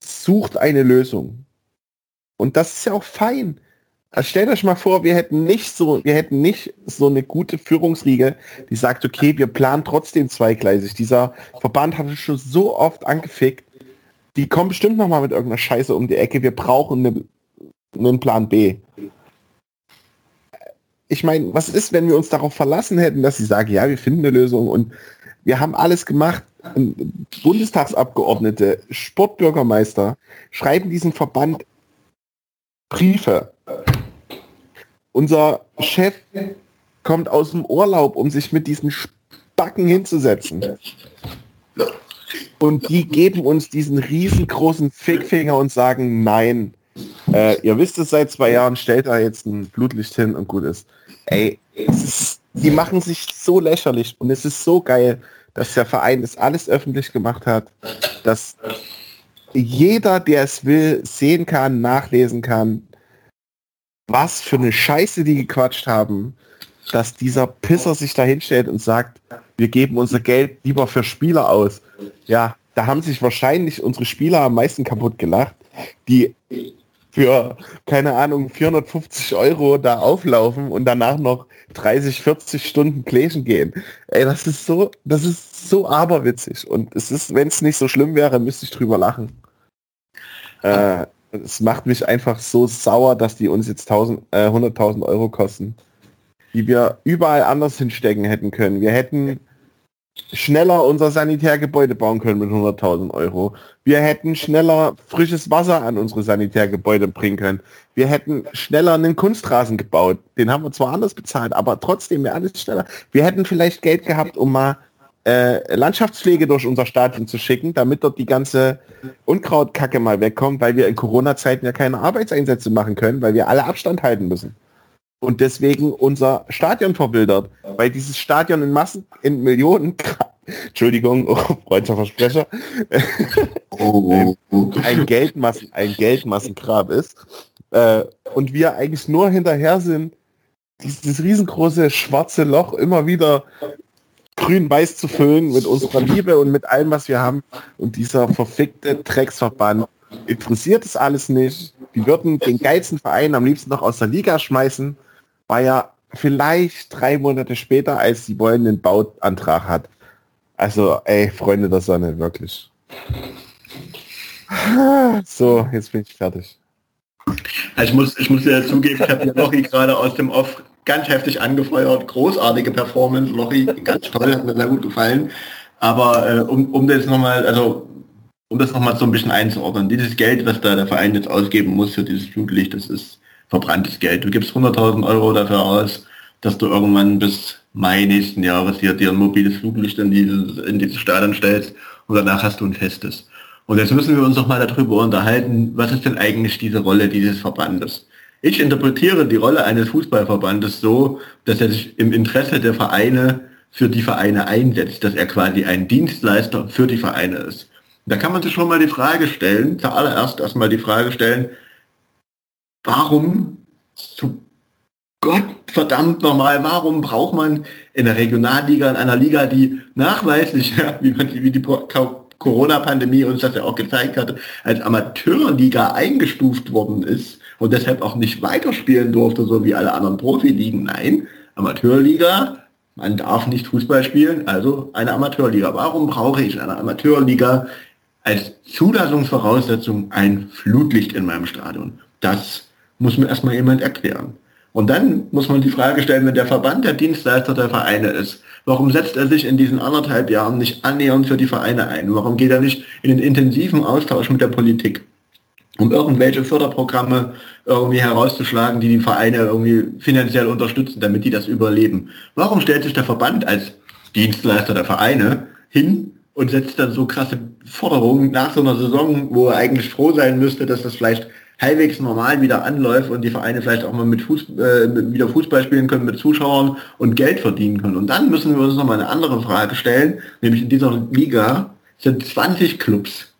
sucht eine Lösung. Und das ist ja auch fein. Also stellt euch mal vor, wir hätten nicht so, wir hätten nicht so eine gute Führungsriege, die sagt, okay, wir planen trotzdem zweigleisig. Dieser Verband hat es schon so oft angefickt. Die kommen bestimmt noch mal mit irgendeiner Scheiße um die Ecke. Wir brauchen eine, einen Plan B. Ich meine, was ist, wenn wir uns darauf verlassen hätten, dass sie sagen, ja, wir finden eine Lösung und wir haben alles gemacht. Bundestagsabgeordnete, Sportbürgermeister schreiben diesen Verband Briefe. Unser Chef kommt aus dem Urlaub, um sich mit diesen Spacken hinzusetzen. Und die geben uns diesen riesengroßen Fickfinger und sagen, nein, äh, ihr wisst es seit zwei Jahren, stellt da jetzt ein Blutlicht hin und gut ist. Ey, ist, die machen sich so lächerlich und es ist so geil, dass der Verein das alles öffentlich gemacht hat, dass jeder, der es will, sehen kann, nachlesen kann, was für eine Scheiße die gequatscht haben, dass dieser Pisser sich da hinstellt und sagt, wir geben unser Geld lieber für Spieler aus. Ja, da haben sich wahrscheinlich unsere Spieler am meisten kaputt gelacht, die für, keine Ahnung, 450 Euro da auflaufen und danach noch 30, 40 Stunden Pläschen gehen. Ey, das ist so, das ist so aberwitzig. Und es ist, wenn es nicht so schlimm wäre, müsste ich drüber lachen. Äh, es macht mich einfach so sauer, dass die uns jetzt 1000, äh, 100.000 Euro kosten, die wir überall anders hinstecken hätten können. Wir hätten schneller unser Sanitärgebäude bauen können mit 100.000 Euro. Wir hätten schneller frisches Wasser an unsere Sanitärgebäude bringen können. Wir hätten schneller einen Kunstrasen gebaut. Den haben wir zwar anders bezahlt, aber trotzdem wäre alles schneller. Wir hätten vielleicht Geld gehabt, um mal äh, Landschaftspflege durch unser Stadion zu schicken, damit dort die ganze Unkrautkacke mal wegkommt, weil wir in Corona-Zeiten ja keine Arbeitseinsätze machen können, weil wir alle Abstand halten müssen. Und deswegen unser Stadion verwildert, weil dieses Stadion in Massen, in Millionen, Entschuldigung, oh, freudscher Versprecher, Oh, ein Geldmassen, ein Geldmassengrab ist. Äh, und wir eigentlich nur hinterher sind, dieses riesengroße schwarze Loch immer wieder grün-weiß zu füllen mit unserer Liebe und mit allem, was wir haben. Und dieser verfickte Drecksverband interessiert es alles nicht. Die würden den geilsten Verein am liebsten noch aus der Liga schmeißen, weil er vielleicht drei Monate später, als die wollen, den Bauantrag hat. Also, ey, Freunde der Sonne, wirklich. So, jetzt bin ich fertig. Ich muss, ich muss dir zugeben, ich habe Lochi gerade aus dem Off ganz heftig angefeuert. Großartige Performance, Lochi, ganz toll, hat mir sehr gut gefallen. Aber äh, um, um das nochmal, also um das nochmal so ein bisschen einzuordnen, dieses Geld, was da der Verein jetzt ausgeben muss für dieses Flutlicht, das ist verbranntes Geld. Du gibst 100.000 Euro dafür aus, dass du irgendwann bis Mai nächsten Jahres hier dir ein mobiles Fluglicht in dieses, in dieses Stadion stellst und danach hast du ein festes. Und jetzt müssen wir uns doch mal darüber unterhalten, was ist denn eigentlich diese Rolle dieses Verbandes? Ich interpretiere die Rolle eines Fußballverbandes so, dass er sich im Interesse der Vereine für die Vereine einsetzt, dass er quasi ein Dienstleister für die Vereine ist. Da kann man sich schon mal die Frage stellen, zuallererst erstmal die Frage stellen, warum zu Gott verdammt nochmal, warum braucht man in der Regionalliga, in einer Liga, die nachweislich, wie, man, wie die Corona-Pandemie uns das ja auch gezeigt hat, als Amateurliga eingestuft worden ist und deshalb auch nicht weiterspielen durfte, so wie alle anderen Profiligen. Nein, Amateurliga, man darf nicht Fußball spielen, also eine Amateurliga. Warum brauche ich eine Amateurliga als Zulassungsvoraussetzung ein Flutlicht in meinem Stadion? Das muss mir erstmal jemand erklären. Und dann muss man die Frage stellen, wenn der Verband der Dienstleister der Vereine ist, warum setzt er sich in diesen anderthalb Jahren nicht annähernd für die Vereine ein? Warum geht er nicht in den intensiven Austausch mit der Politik? um irgendwelche Förderprogramme irgendwie herauszuschlagen, die die Vereine irgendwie finanziell unterstützen, damit die das überleben. Warum stellt sich der Verband als Dienstleister der Vereine hin und setzt dann so krasse Forderungen nach so einer Saison, wo er eigentlich froh sein müsste, dass das vielleicht halbwegs normal wieder anläuft und die Vereine vielleicht auch mal mit Fuß, äh, wieder Fußball spielen können mit Zuschauern und Geld verdienen können. Und dann müssen wir uns noch mal eine andere Frage stellen, nämlich in dieser Liga sind 20 Clubs.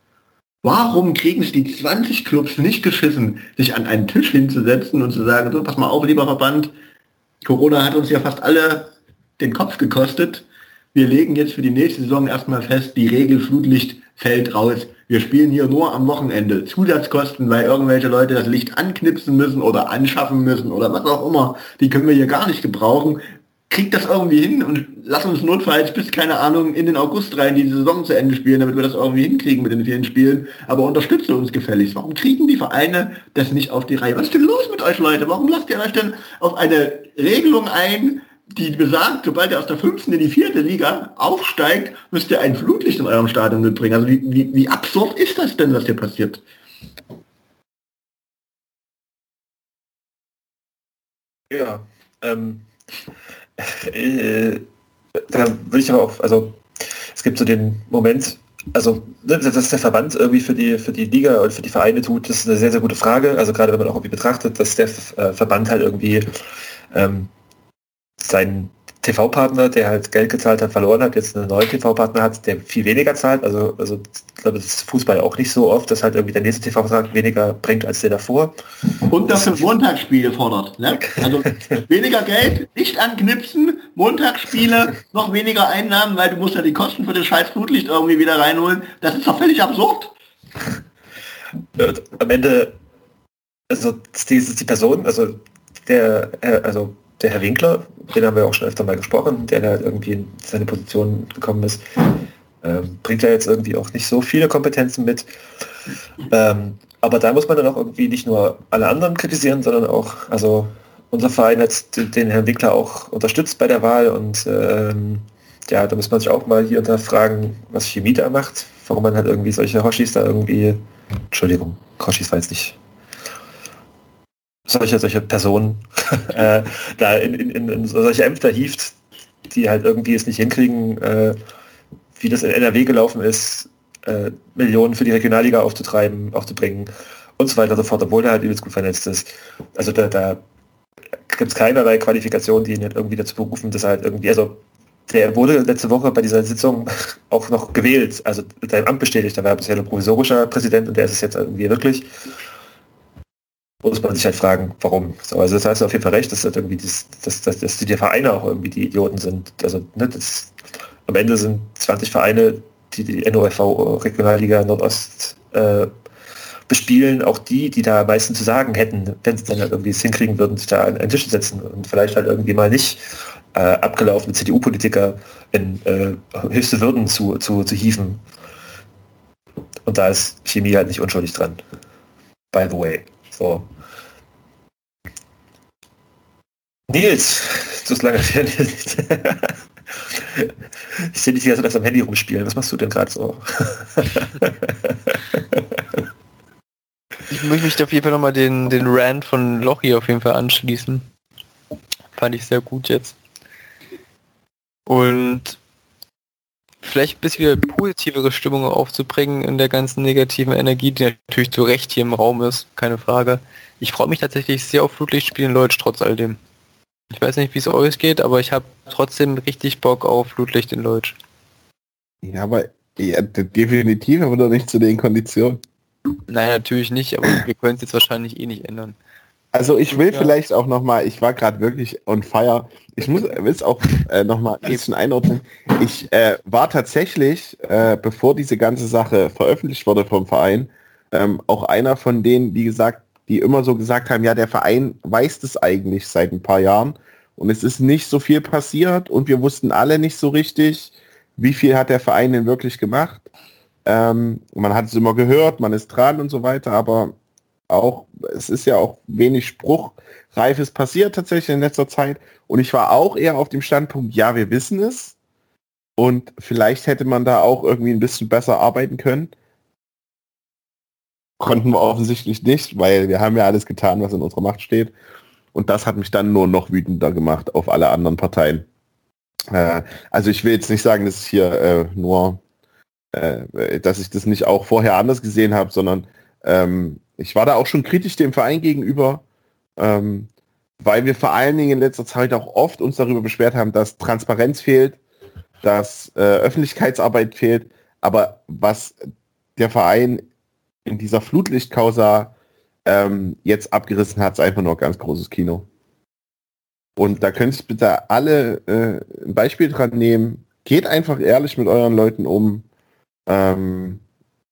Warum kriegen es die 20 Clubs nicht geschissen, sich an einen Tisch hinzusetzen und zu sagen, so, pass mal auf, lieber Verband, Corona hat uns ja fast alle den Kopf gekostet. Wir legen jetzt für die nächste Saison erstmal fest, die Regel Flutlicht fällt raus. Wir spielen hier nur am Wochenende. Zusatzkosten, weil irgendwelche Leute das Licht anknipsen müssen oder anschaffen müssen oder was auch immer, die können wir hier gar nicht gebrauchen. Kriegt das irgendwie hin und lass uns notfalls bis, keine Ahnung, in den August rein die Saison zu Ende spielen, damit wir das irgendwie hinkriegen mit den vielen Spielen. Aber unterstütze uns gefälligst. Warum kriegen die Vereine das nicht auf die Reihe? Was ist denn los mit euch, Leute? Warum lasst ihr euch denn auf eine Regelung ein, die besagt, sobald ihr aus der fünften in die vierte Liga aufsteigt, müsst ihr ein Flutlicht in eurem Stadion mitbringen. Also wie, wie, wie absurd ist das denn, was hier passiert? Ja, ähm, äh, da würde ich auch, also es gibt so den Moment, also ne, dass der Verband irgendwie für die für die Liga und für die Vereine tut, das ist eine sehr, sehr gute Frage. Also gerade wenn man auch irgendwie betrachtet, dass der äh, Verband halt irgendwie ähm, seinen TV-Partner, der halt Geld gezahlt hat, verloren hat, jetzt einen neuen TV-Partner hat, der viel weniger zahlt. Also, also ich glaube, das ist Fußball auch nicht so oft, dass halt irgendwie der nächste TV-Vertrag weniger bringt als der davor. Und dafür Montagsspiele fordert. Ne? Also weniger Geld, nicht anknipsen, Montagsspiele, noch weniger Einnahmen, weil du musst ja die Kosten für das scheiß Flutlicht irgendwie wieder reinholen. Das ist doch völlig absurd. Am Ende, also die, die Person, also der, äh, also der Herr Winkler, den haben wir auch schon öfter mal gesprochen, der da irgendwie in seine Position gekommen ist, Ähm, bringt ja jetzt irgendwie auch nicht so viele Kompetenzen mit. Ähm, aber da muss man dann auch irgendwie nicht nur alle anderen kritisieren, sondern auch, also unser Verein hat den Herrn Winkler auch unterstützt bei der Wahl und ähm, ja, da muss man sich auch mal hier hinterfragen, was Chemie da macht, warum man halt irgendwie solche Hoshis da irgendwie, Entschuldigung, Hoshis jetzt nicht, solche, solche Personen äh, da in, in, in, solche Ämter hieft, die halt irgendwie es nicht hinkriegen, äh, wie das in NRW gelaufen ist, äh, Millionen für die Regionalliga aufzutreiben, aufzubringen und so weiter und so fort, obwohl er halt übelst gut vernetzt ist. Also da, da gibt es keinerlei Qualifikation, die ihn halt irgendwie dazu berufen, dass er halt irgendwie, also der wurde letzte Woche bei dieser Sitzung auch noch gewählt, also seinem Amt bestätigt, da war er bisher nur provisorischer Präsident und der ist es jetzt irgendwie wirklich. Muss man sich halt fragen, warum. So, also das heißt auf jeden Fall recht, dass, halt irgendwie das, dass, dass, dass die Vereine auch irgendwie die Idioten sind. Also ne, das, am Ende sind 20 Vereine, die die NOFV Regionalliga Nordost äh, bespielen, auch die, die da am meisten zu sagen hätten, wenn sie dann halt irgendwie es hinkriegen würden, sich da an einen Tisch setzen und vielleicht halt irgendwie mal nicht äh, abgelaufene CDU-Politiker in äh, höchste Würden zu, zu, zu hieven. Und da ist Chemie halt nicht unschuldig dran. By the way. So. Nils, so ist lange her. Ich sehe dich die ganze am Handy rumspielen. Was machst du denn gerade so? ich möchte mich auf jeden Fall nochmal den, den Rand von Lochi auf jeden Fall anschließen. Fand ich sehr gut jetzt. Und vielleicht ein bisschen wieder positivere Stimmung aufzubringen in der ganzen negativen Energie, die natürlich zu Recht hier im Raum ist, keine Frage. Ich freue mich tatsächlich sehr auf Flutlichtspielen Leute trotz all dem. Ich weiß nicht, wie es euch geht, aber ich habe trotzdem richtig Bock auf Flutlicht in Leutsch. Ja, aber ja, definitiv, aber doch nicht zu den Konditionen. Nein, natürlich nicht, aber wir können es jetzt wahrscheinlich eh nicht ändern. Also ich will ja. vielleicht auch noch mal, ich war gerade wirklich on fire. Ich muss es auch äh, noch mal ein bisschen einordnen. Ich äh, war tatsächlich, äh, bevor diese ganze Sache veröffentlicht wurde vom Verein, ähm, auch einer von denen, die gesagt, die immer so gesagt haben, ja, der Verein weiß das eigentlich seit ein paar Jahren und es ist nicht so viel passiert und wir wussten alle nicht so richtig, wie viel hat der Verein denn wirklich gemacht. Ähm, man hat es immer gehört, man ist dran und so weiter, aber auch, es ist ja auch wenig Spruchreifes passiert tatsächlich in letzter Zeit. Und ich war auch eher auf dem Standpunkt, ja, wir wissen es. Und vielleicht hätte man da auch irgendwie ein bisschen besser arbeiten können. Konnten wir offensichtlich nicht, weil wir haben ja alles getan, was in unserer Macht steht. Und das hat mich dann nur noch wütender gemacht auf alle anderen Parteien. Äh, also ich will jetzt nicht sagen, dass ich hier äh, nur, äh, dass ich das nicht auch vorher anders gesehen habe, sondern ähm, ich war da auch schon kritisch dem Verein gegenüber, ähm, weil wir vor allen Dingen in letzter Zeit auch oft uns darüber beschwert haben, dass Transparenz fehlt, dass äh, Öffentlichkeitsarbeit fehlt. Aber was der Verein in dieser Flutlichtkausa ähm, jetzt abgerissen hat, ist einfach nur ganz großes Kino. Und da könnt ihr bitte alle äh, ein Beispiel dran nehmen. Geht einfach ehrlich mit euren Leuten um. Ähm,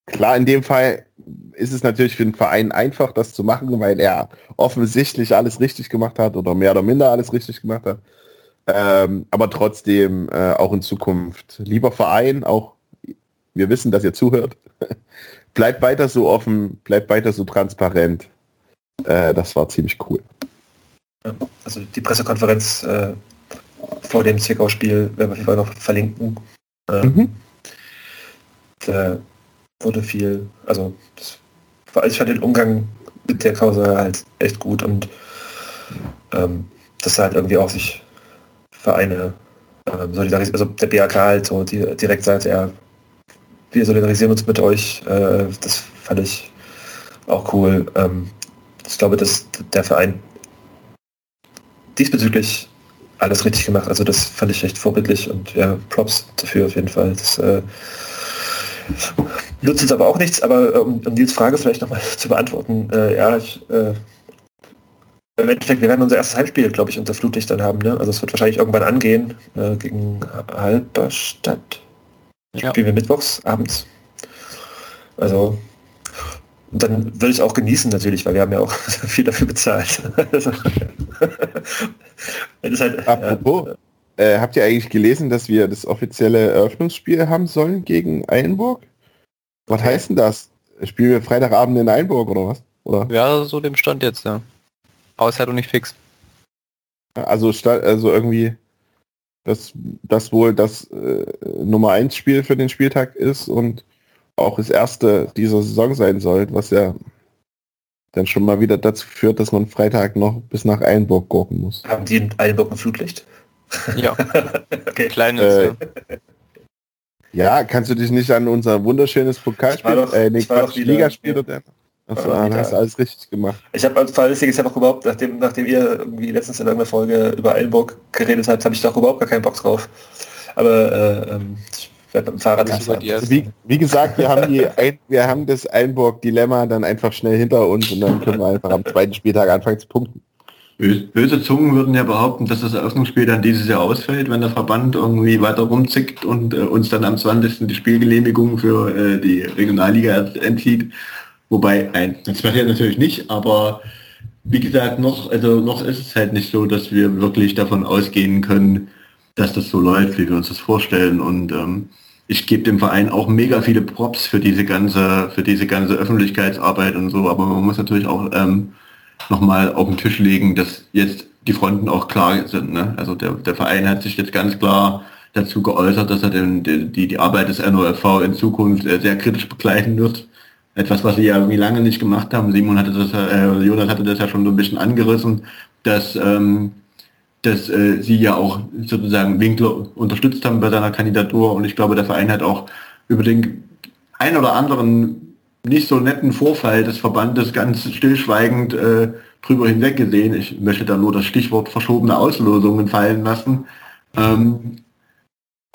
klar, in dem Fall ist es natürlich für den Verein einfach, das zu machen, weil er offensichtlich alles richtig gemacht hat oder mehr oder minder alles richtig gemacht hat. Ähm, aber trotzdem äh, auch in Zukunft. Lieber Verein, auch wir wissen, dass ihr zuhört. bleibt weiter so offen, bleibt weiter so transparent. Äh, das war ziemlich cool. Also die Pressekonferenz äh, vor dem Zwickau-Spiel werden wir auf jeden Fall noch verlinken. Ähm, mhm. Da wurde viel, also das war, ich fand den Umgang mit der Causa halt echt gut und ähm, dass halt irgendwie auch sich Vereine ähm, solidarisieren, also der BAK halt so die, direkt sagt, ja, wir solidarisieren uns mit euch, äh, das fand ich auch cool. Ähm, ich glaube, dass der Verein diesbezüglich alles richtig gemacht. Also das fand ich echt vorbildlich und ja, Props dafür auf jeden Fall. Das äh, nutzt uns aber auch nichts, aber um, um Nils Frage vielleicht nochmal zu beantworten, äh, ja, ich, äh, im Endeffekt, wir werden unser erstes Heimspiel, glaube ich, unter Flutlicht dann haben. Ne? Also es wird wahrscheinlich irgendwann angehen äh, gegen Halberstadt. Ja. Spielen wir mittwochs abends. Also dann will ich auch genießen natürlich, weil wir haben ja auch viel dafür bezahlt. halt, Apropos, äh, habt ihr eigentlich gelesen, dass wir das offizielle Eröffnungsspiel haben sollen gegen Eilenburg? Was heißt denn das? Spielen wir Freitagabend in Einburg oder was? Oder? Ja, so dem Stand jetzt, ja. Außer du nicht fix. Also, also irgendwie, dass das wohl das äh, Nummer 1 Spiel für den Spieltag ist und auch das erste dieser Saison sein soll, was ja dann schon mal wieder dazu führt, dass man Freitag noch bis nach Einburg gucken muss. Haben die in Eilenburg ein Flutlicht? Ja, Okay. kleines. Äh, ja. Ja, kannst du dich nicht an unser wunderschönes Pokalspiel, Ich war doch- äh, nee, ich war Quatsch, doch wieder- Ligaspiel dort? Achso, War doch dann hast du alles richtig gemacht. Ich habe als fahrlässiges Jahr noch überhaupt, nachdem, nachdem ihr irgendwie letztens in irgendeiner Folge über Eilenburg geredet habt, habe ich doch überhaupt gar keinen Bock drauf. Aber äh, ähm, ich werde mit dem Fahrrad erste. Wie, wie gesagt, wir haben, die ein, wir haben das Einburg-Dilemma dann einfach schnell hinter uns und dann können wir einfach am zweiten Spieltag anfangen zu punkten. Böse, böse Zungen würden ja behaupten, dass das Eröffnungsspiel dann dieses Jahr ausfällt, wenn der Verband irgendwie weiter rumzickt und äh, uns dann am 20. die Spielgenehmigung für äh, die Regionalliga entzieht. Wobei, nein, das passiert natürlich nicht, aber wie gesagt, noch, also noch ist es halt nicht so, dass wir wirklich davon ausgehen können, dass das so läuft, wie wir uns das vorstellen. Und ähm, ich gebe dem Verein auch mega viele Props für diese ganze, für diese ganze Öffentlichkeitsarbeit und so, aber man muss natürlich auch ähm, nochmal auf den Tisch legen, dass jetzt die Fronten auch klar sind. Ne? Also der, der Verein hat sich jetzt ganz klar dazu geäußert, dass er den, die, die Arbeit des NOFV in Zukunft äh, sehr kritisch begleiten wird. Etwas, was sie ja irgendwie lange nicht gemacht haben. Simon hatte das, äh, Jonas hatte das ja schon so ein bisschen angerissen, dass, ähm, dass äh, sie ja auch sozusagen Winkler unterstützt haben bei seiner Kandidatur und ich glaube, der Verein hat auch über den ein oder anderen nicht so netten Vorfall des Verbandes ganz stillschweigend äh, drüber hinweggesehen. Ich möchte da nur das Stichwort verschobene Auslosungen fallen lassen. Ähm,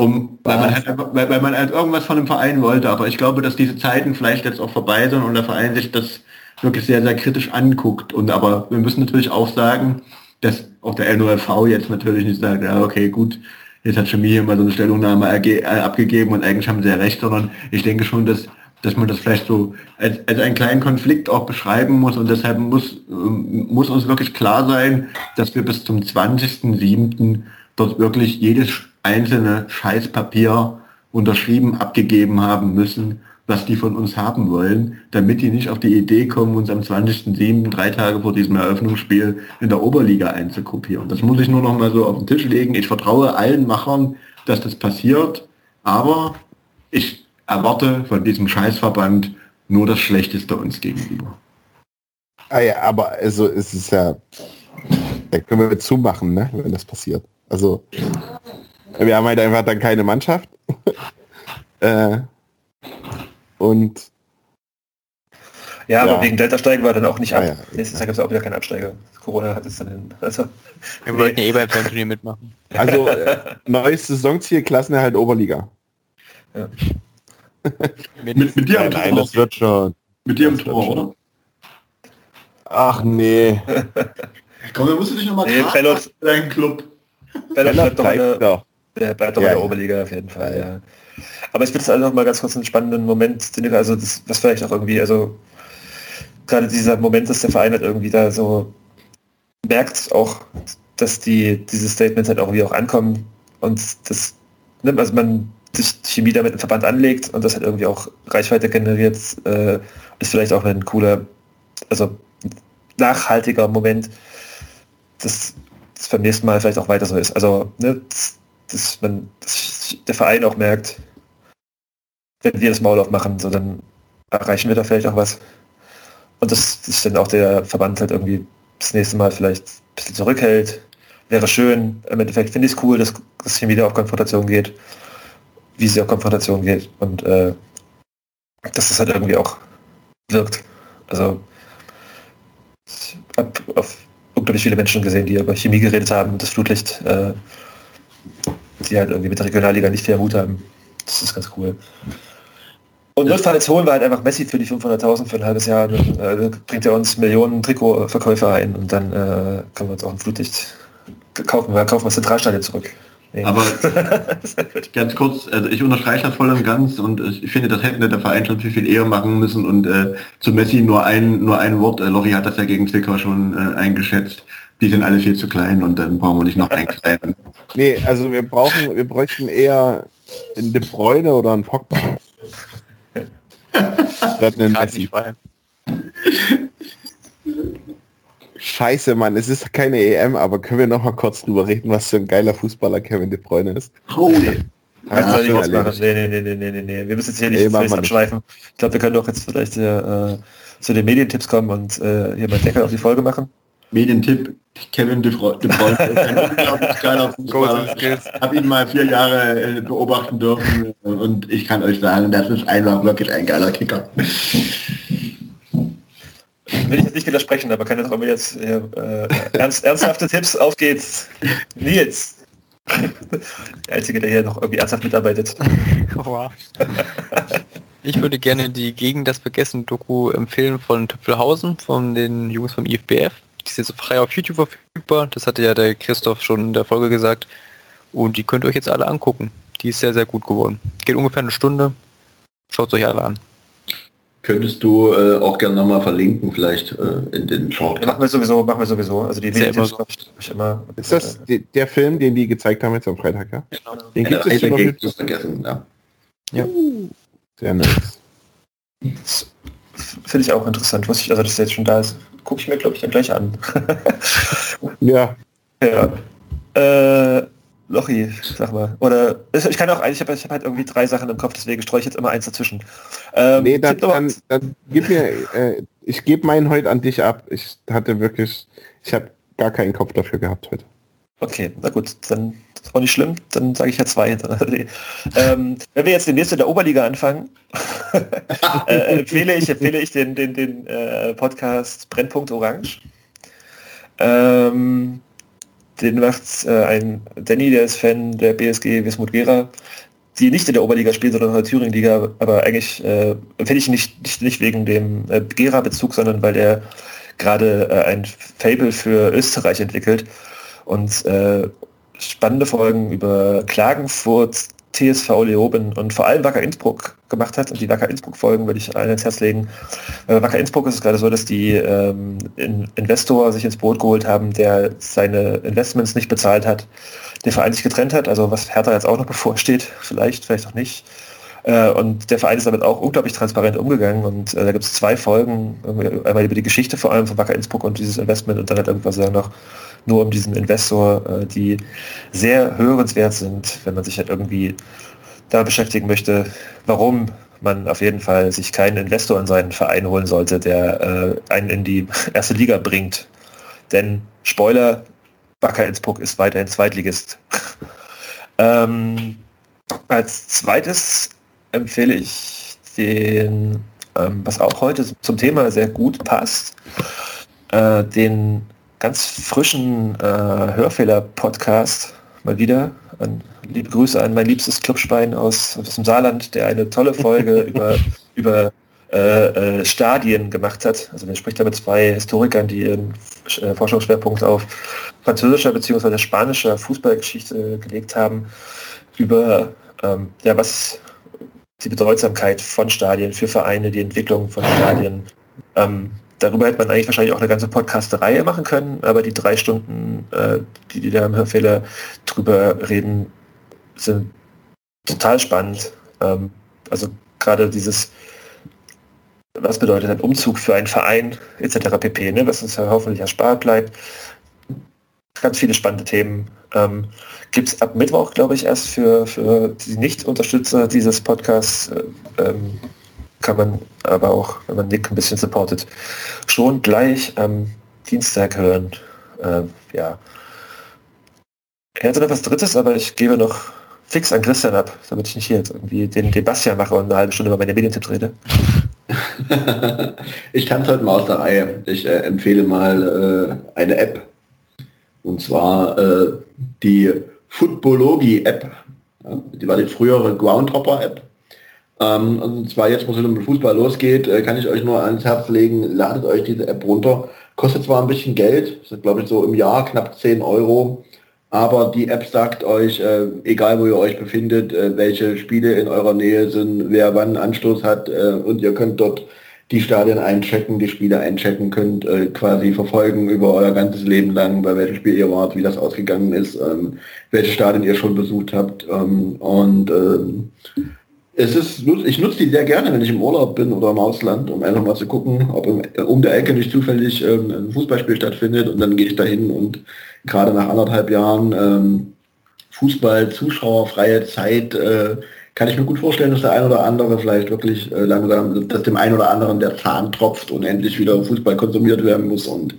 um, weil, man halt, weil, weil man halt irgendwas von dem Verein wollte. Aber ich glaube, dass diese Zeiten vielleicht jetzt auch vorbei sind und der Verein sich das wirklich sehr, sehr kritisch anguckt. Und aber wir müssen natürlich auch sagen, dass auch der NOFV jetzt natürlich nicht sagt, ja okay, gut, jetzt hat Chemie hier mal so eine Stellungnahme äh, abgegeben und eigentlich haben sie ja recht, sondern ich denke schon, dass dass man das vielleicht so als, als einen kleinen Konflikt auch beschreiben muss und deshalb muss, ähm, muss uns wirklich klar sein, dass wir bis zum 20.07. dort wirklich jedes einzelne Scheißpapier unterschrieben abgegeben haben müssen, was die von uns haben wollen, damit die nicht auf die Idee kommen, uns am 20.07., drei Tage vor diesem Eröffnungsspiel, in der Oberliga einzukopieren. Das muss ich nur noch mal so auf den Tisch legen. Ich vertraue allen Machern, dass das passiert, aber ich erwarte von diesem Scheißverband nur das Schlechteste uns gegenüber. Ah ja, aber also es ist ja, da können wir zumachen, ne, wenn das passiert. Also wir haben halt einfach dann keine Mannschaft. äh, und Ja, aber Ja. wegen Delta steigen wir dann auch nicht ab. Ah, ja. Nächstes Jahr gibt es auch wieder keinen Absteiger. Corona hat es dann hin. Also, Wir wollten ja eh beim Fanturnier mitmachen. also äh, neues Saisonziel, Klassenerhalt Oberliga. Mit, mit dir am Nein, Tor, das wird schon. mit dir am Tor, oder? Ach nee. Komm, dann musst du dich nochmal Nee, Bellot- für deinen Club. Bella bleibt doch, in der bleibt doch Ja, in der. Oberliga auf jeden Fall, ja. Aber ich das also noch mal ganz kurz einen spannenden Moment, also das, was vielleicht auch irgendwie, also gerade dieser Moment, dass der Verein halt irgendwie da so merkt auch, dass die diese Statements halt auch irgendwie auch ankommen und das, ne, also man sich die Chemie damit im Verband anlegt und das halt irgendwie auch Reichweite generiert, äh, ist vielleicht auch ein cooler, also nachhaltiger Moment, dass das beim nächsten Mal vielleicht auch weiter so ist. Also, ne, dass man, dass der Verein auch merkt, wenn wir das Maul aufmachen, so dann erreichen wir da vielleicht auch was. Und dass sich dann auch der Verband halt irgendwie das nächste Mal vielleicht ein bisschen zurückhält. Wäre schön. Im Endeffekt finde ich es cool, dass es hier wieder auf Konfrontation geht, wie sie auf Konfrontation geht. Und äh, dass das halt irgendwie auch wirkt. Also ich habe auf unglaublich viele Menschen gesehen, die über Chemie geredet haben, das Flutlicht, äh, die halt irgendwie mit der Regionalliga nicht viel Hut haben. Das ist ganz cool. Und notfalls holen wir halt einfach Messi für die 500.000 für ein halbes Jahr, dann äh, bringt er uns Millionen Trikotverkäufer ein und dann äh, können wir uns auch ein Flutlicht kaufen, wir kaufen das Zentralstadion zurück. Nee. Aber ganz kurz, also ich unterstreiche das voll und ganz und ich finde, das hätte der Verein schon viel, viel eher machen müssen und äh, zu Messi nur ein, nur ein Wort, äh, Lori hat das ja gegen Zwickau schon äh, eingeschätzt. Die sind alle viel zu klein und dann brauchen wir nicht noch einen kleinen. Nee, also wir brauchen, wir bräuchten eher einen De Bruyne oder einen Pogba. Statt einen Messi. Scheiße, Mann, es ist keine EM, aber können wir noch mal kurz drüber reden, was für ein geiler Fußballer Kevin De Bruyne ist? Oh, machen. erledigt. Nee, nee, nee, nee, nee, nee, nee. Wir müssen jetzt hier Nee, nicht nee, abschweifen. Ich glaube, wir können doch jetzt vielleicht äh, zu den Medientipps kommen und äh, hier mal Deckel auf die Folge machen. Medientipp, Kevin De Bruyne De Bruyne ist ein unglaublich geiler Fußballer. Ich habe ihn mal vier Jahre äh, beobachten dürfen und ich kann euch sagen, das ist einfach wirklich ein geiler Kicker. Will ich jetzt nicht widersprechen, aber kann jetzt auch jetzt äh, äh, ernst, ernsthafte Tipps, auf geht's. Nils. Der Einzige, der hier noch irgendwie ernsthaft mitarbeitet. Wow. Ich würde gerne die Gegen das Vergessen Doku empfehlen von Tüpfelhausen, von den Jungs vom IFBF. Die ist jetzt frei auf YouTube verfügbar. Das hatte ja der Christoph schon in der Folge gesagt. Und die könnt ihr euch jetzt alle angucken. Die ist sehr, sehr gut geworden. Geht ungefähr eine Stunde. Schaut euch alle an. Könntest du äh, auch gerne nochmal verlinken, vielleicht äh, in den Short. Ja, machen wir sowieso, machen wir sowieso. Also die ja immer glaub ich, immer. Ist das die, der Film, den die gezeigt haben jetzt am Freitag, ja? Den Eine gibt es schon auf gegen YouTube. zu vergessen, ja. Sehr nice. Finde ich auch interessant. Wusste ich, also dass der jetzt schon da ist. Gucke ich mir, glaube ich, dann gleich an. Ja, ja. Äh, Lochi, sag mal. Oder ich kann auch, ich habe ich hab halt irgendwie drei Sachen im Kopf, deswegen streue ich jetzt immer eins dazwischen. Ähm, nee, dann, dann, dann gib mir, äh, ich gebe meinen heute an dich ab. Ich hatte wirklich, ich habe gar keinen Kopf dafür gehabt heute. Okay, na gut, dann ist auch nicht schlimm, dann sage ich ja zwei ähm, wenn wir jetzt demnächst in der Oberliga anfangen, äh, empfehle ich, empfehle ich den, den, den äh, Podcast Brennpunkt Orange. Ähm, den macht äh, ein Danny, der ist Fan der BSG Wismut Gera, die nicht in der Oberliga spielt, sondern in der Thüringen-Liga, aber eigentlich äh, empfehle ich nicht, nicht, nicht wegen dem äh, Gera-Bezug, sondern weil der gerade äh, ein Fable für Österreich entwickelt und äh, spannende Folgen über Klagenfurt, TSV Leoben und vor allem Wacker Innsbruck gemacht hat. Und die Wacker Innsbruck-Folgen würde ich allen ins Herz legen. Bei Wacker Innsbruck ist es gerade so, dass die ähm, in Investor sich ins Boot geholt haben, der seine Investments nicht bezahlt hat, der Verein sich getrennt hat, also was Hertha jetzt auch noch bevorsteht, vielleicht, vielleicht auch nicht. Äh, und der Verein ist damit auch unglaublich transparent umgegangen und äh, da gibt es zwei Folgen, irgendwie einmal über die Geschichte vor allem von Wacker Innsbruck und dieses Investment und dann halt irgendwas noch nur um diesen Investor, äh, die sehr hörenswert sind, wenn man sich halt irgendwie da beschäftigen möchte, warum man auf jeden Fall sich keinen Investor in seinen Verein holen sollte, der äh, einen in die erste Liga bringt. Denn Spoiler, Wacker Innsbruck ist weiterhin Zweitligist. ähm, als zweites empfehle ich den, ähm, was auch heute zum Thema sehr gut passt, äh, den ganz frischen äh, Hörfehler-Podcast mal wieder. An, liebe Grüße an mein liebstes Clubschwein aus, aus dem Saarland, der eine tolle Folge über, über äh, äh, Stadien gemacht hat. Also der spricht da mit zwei Historikern, die ihren äh, Forschungsschwerpunkt auf französischer bzw. spanischer Fußballgeschichte gelegt haben, über ähm, ja, was die Bedeutsamkeit von Stadien für Vereine, die Entwicklung von Stadien. Ähm, darüber hätte man eigentlich wahrscheinlich auch eine ganze Podcast-Reihe machen können, aber die drei Stunden, äh, die die da im Hörfehler drüber reden, sind total spannend. Ähm, also gerade dieses, was bedeutet ein Umzug für einen Verein etc. pp, ne, was uns ja hoffentlich erspart bleibt. Ganz viele spannende Themen. Ähm, Gibt es ab Mittwoch, glaube ich, erst für, für die Nicht-Unterstützer dieses Podcasts. Äh, ähm, kann man aber auch, wenn man Nick ein bisschen supportet, schon gleich am Dienstag hören. Ähm, ja. Er hätte noch was Drittes, aber ich gebe noch fix an Christian ab, damit ich nicht hier jetzt irgendwie den, den Bastian mache und eine halbe Stunde über meine Medientipps rede. ich tanze heute mal aus der Reihe. Ich äh, empfehle mal äh, eine App. Und zwar äh, die Footballogi-App. Ja, die war die frühere Groundhopper-App. Ähm, und zwar jetzt, wo es mit Fußball losgeht, äh, kann ich euch nur ans Herz legen, ladet euch diese App runter. Kostet zwar ein bisschen Geld, sind glaube ich so im Jahr knapp 10 Euro, aber die App sagt euch, äh, egal wo ihr euch befindet, äh, welche Spiele in eurer Nähe sind, wer wann Anstoß hat äh, und ihr könnt dort die Stadien einchecken, die Spiele einchecken könnt, äh, quasi verfolgen über euer ganzes Leben lang, bei welchem Spiel ihr wart, wie das ausgegangen ist, ähm, welche Stadien ihr schon besucht habt. Ähm, und ähm, es ist, ich nutze die sehr gerne, wenn ich im Urlaub bin oder im Ausland, um einfach mal zu gucken, ob im, um der Ecke nicht zufällig ähm, ein Fußballspiel stattfindet und dann gehe ich dahin und gerade nach anderthalb Jahren ähm, Fußball, Zuschauer, freie Zeit, äh, kann ich mir gut vorstellen, dass der ein oder andere vielleicht wirklich äh, langsam, dass dem einen oder anderen der Zahn tropft und endlich wieder Fußball konsumiert werden muss und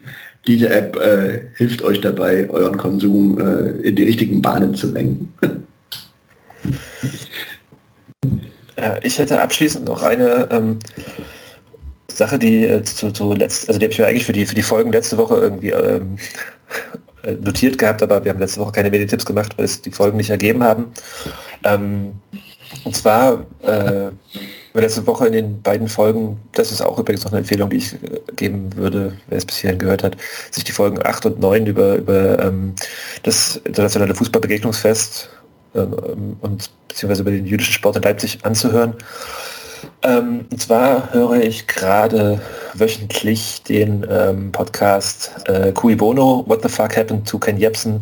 diese App äh, hilft euch dabei, euren Konsum äh, in die richtigen Bahnen zu lenken. Ich hätte abschließend noch eine ähm, Sache, die äh, zu, zu letzt, also die habe ich mir eigentlich für die für die Folgen letzte Woche irgendwie ähm, äh, notiert gehabt, aber wir haben letzte Woche keine Medientipps gemacht, weil es die Folgen nicht ergeben haben. Ähm, und zwar äh, letzte Woche in den beiden Folgen, das ist auch übrigens noch eine Empfehlung, die ich äh, geben würde, wer es bis hierhin gehört hat, sich die Folgen 8 und 9 über, über ähm, das internationale Fußballbegegnungsfest ähm, und beziehungsweise über den jüdischen Sport in Leipzig anzuhören. Ähm, und zwar höre ich gerade wöchentlich den ähm, Podcast äh, Cui Bono, What the Fuck Happened to Ken Jebsen.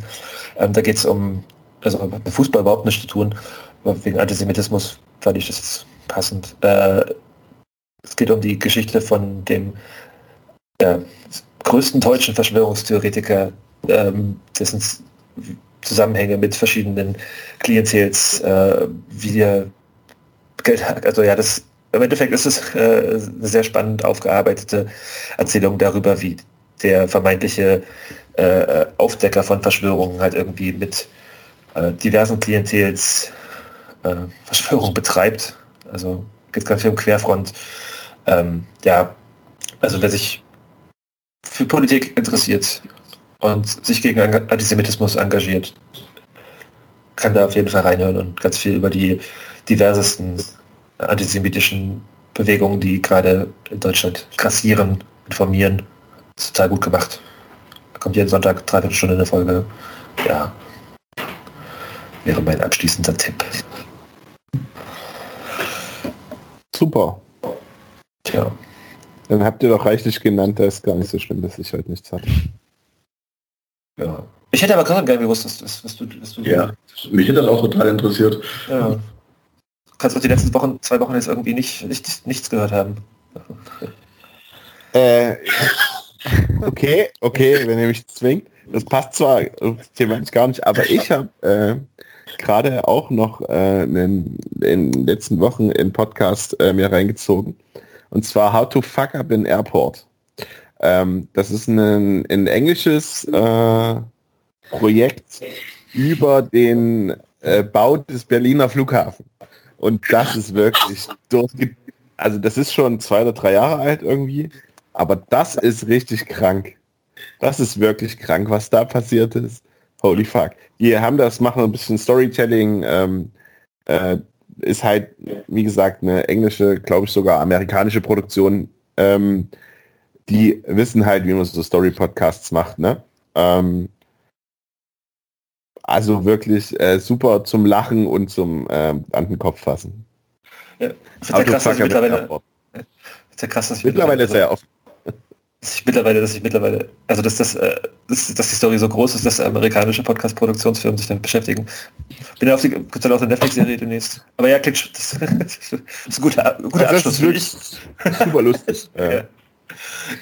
Ähm, da geht es um, also mit Fußball überhaupt nichts zu tun, wegen Antisemitismus fand ich das jetzt passend. Äh, es geht um die Geschichte von dem äh, größten deutschen Verschwörungstheoretiker, ähm, dessen Zusammenhänge mit verschiedenen Klientels, äh, wie er Geld. Also ja, das im Endeffekt ist es äh, eine sehr spannend aufgearbeitete Erzählung darüber, wie der vermeintliche äh, Aufdecker von Verschwörungen halt irgendwie mit äh, diversen Klientels äh, Verschwörung betreibt. Also geht ganz viel um Querfront. Ähm, ja, also wer sich für Politik interessiert und sich gegen Antisemitismus engagiert, kann da auf jeden Fall reinhören und ganz viel über die diversesten antisemitischen Bewegungen, die gerade in Deutschland grassieren, informieren. Ist total gut gemacht. Da kommt jeden Sonntag dreiviertel Stunde eine Folge. Ja, wäre mein abschließender Tipp. Super. Tja. Dann habt ihr doch reichlich genannt, da ist gar nicht so schlimm, dass ich heute nichts hatte. Ja. Ich hätte aber gerade gerne gewusst, was, was, was, du, was du... Ja, mich hätte das auch total interessiert. Ja. Du kannst auch die letzten Wochen, zwei Wochen jetzt irgendwie nicht, nicht nichts gehört haben. Äh, okay, okay, wenn ihr mich zwingt. Das passt zwar thematisch gar nicht, aber ich habe äh, gerade auch noch äh, in, in den letzten Wochen in Podcast äh, mir reingezogen. Und zwar How to Fuck Up in Airport. Ähm, das ist ein, ein englisches äh, Projekt über den äh, Bau des Berliner Flughafen. Und das ist wirklich durchge... Also das ist schon zwei oder drei Jahre alt irgendwie, aber das ist richtig krank. Das ist wirklich krank, was da passiert ist. Holy fuck. Die haben das, machen ein bisschen Storytelling, ähm, äh, ist halt, wie gesagt, eine englische, glaube ich sogar amerikanische Produktion. Ähm, die wissen halt, wie man so Story-Podcasts macht, ne? Ähm, also wirklich äh, super zum Lachen und zum äh, an den Kopf fassen. Ja, das ist ja krass, dass ich mittlerweile, ist ja krass, dass ich mittlerweile, mittlerweile sehr oft. Dass ich mittlerweile, dass ich mittlerweile, also dass das, äh, dass, dass die Story so groß ist, dass amerikanische Podcast-Produktionsfirmen sich damit beschäftigen. Bin ja auf die, gibt's dann auch eine Netflix-Serie demnächst. Aber ja, klingt das, das ist ein guter, guter das Abschluss. ist wirklich super lustig. ja.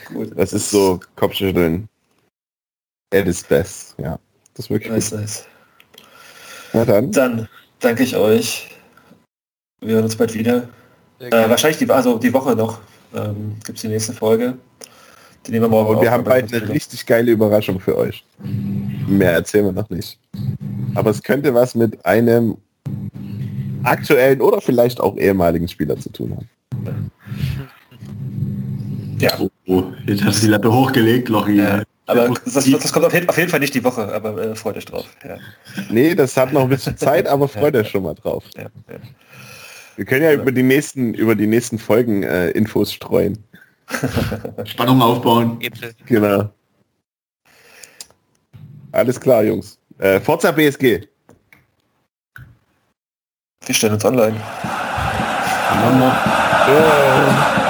Gut. Das ist so Kopfschütteln. At its best, ja. Das ist wirklich Nice, gut. nice. Na dann. Dann danke ich euch. Wir hören uns bald wieder. Äh, wahrscheinlich die, also die Woche noch ähm, gibt es die nächste Folge. Die nehmen wir morgen Und wir auf, haben bald eine richtig geile Überraschung für euch. Mehr erzählen wir noch nicht. Aber es könnte was mit einem aktuellen oder vielleicht auch ehemaligen Spieler zu tun haben. Ja, Oh, jetzt hast du die Latte hochgelegt, Lochi. Ja. aber das, das kommt auf jeden, auf jeden Fall nicht die Woche, aber äh, freut euch drauf. Ja, Nee, das hat noch ein bisschen Zeit, aber freut euch schon mal drauf. ja, ja. Wir können ja über die nächsten, über die nächsten Folgen äh, Infos streuen. Spannung aufbauen. Genau. Alles klar, Jungs. Äh, Forza BSG. Wir stellen uns online. Äh,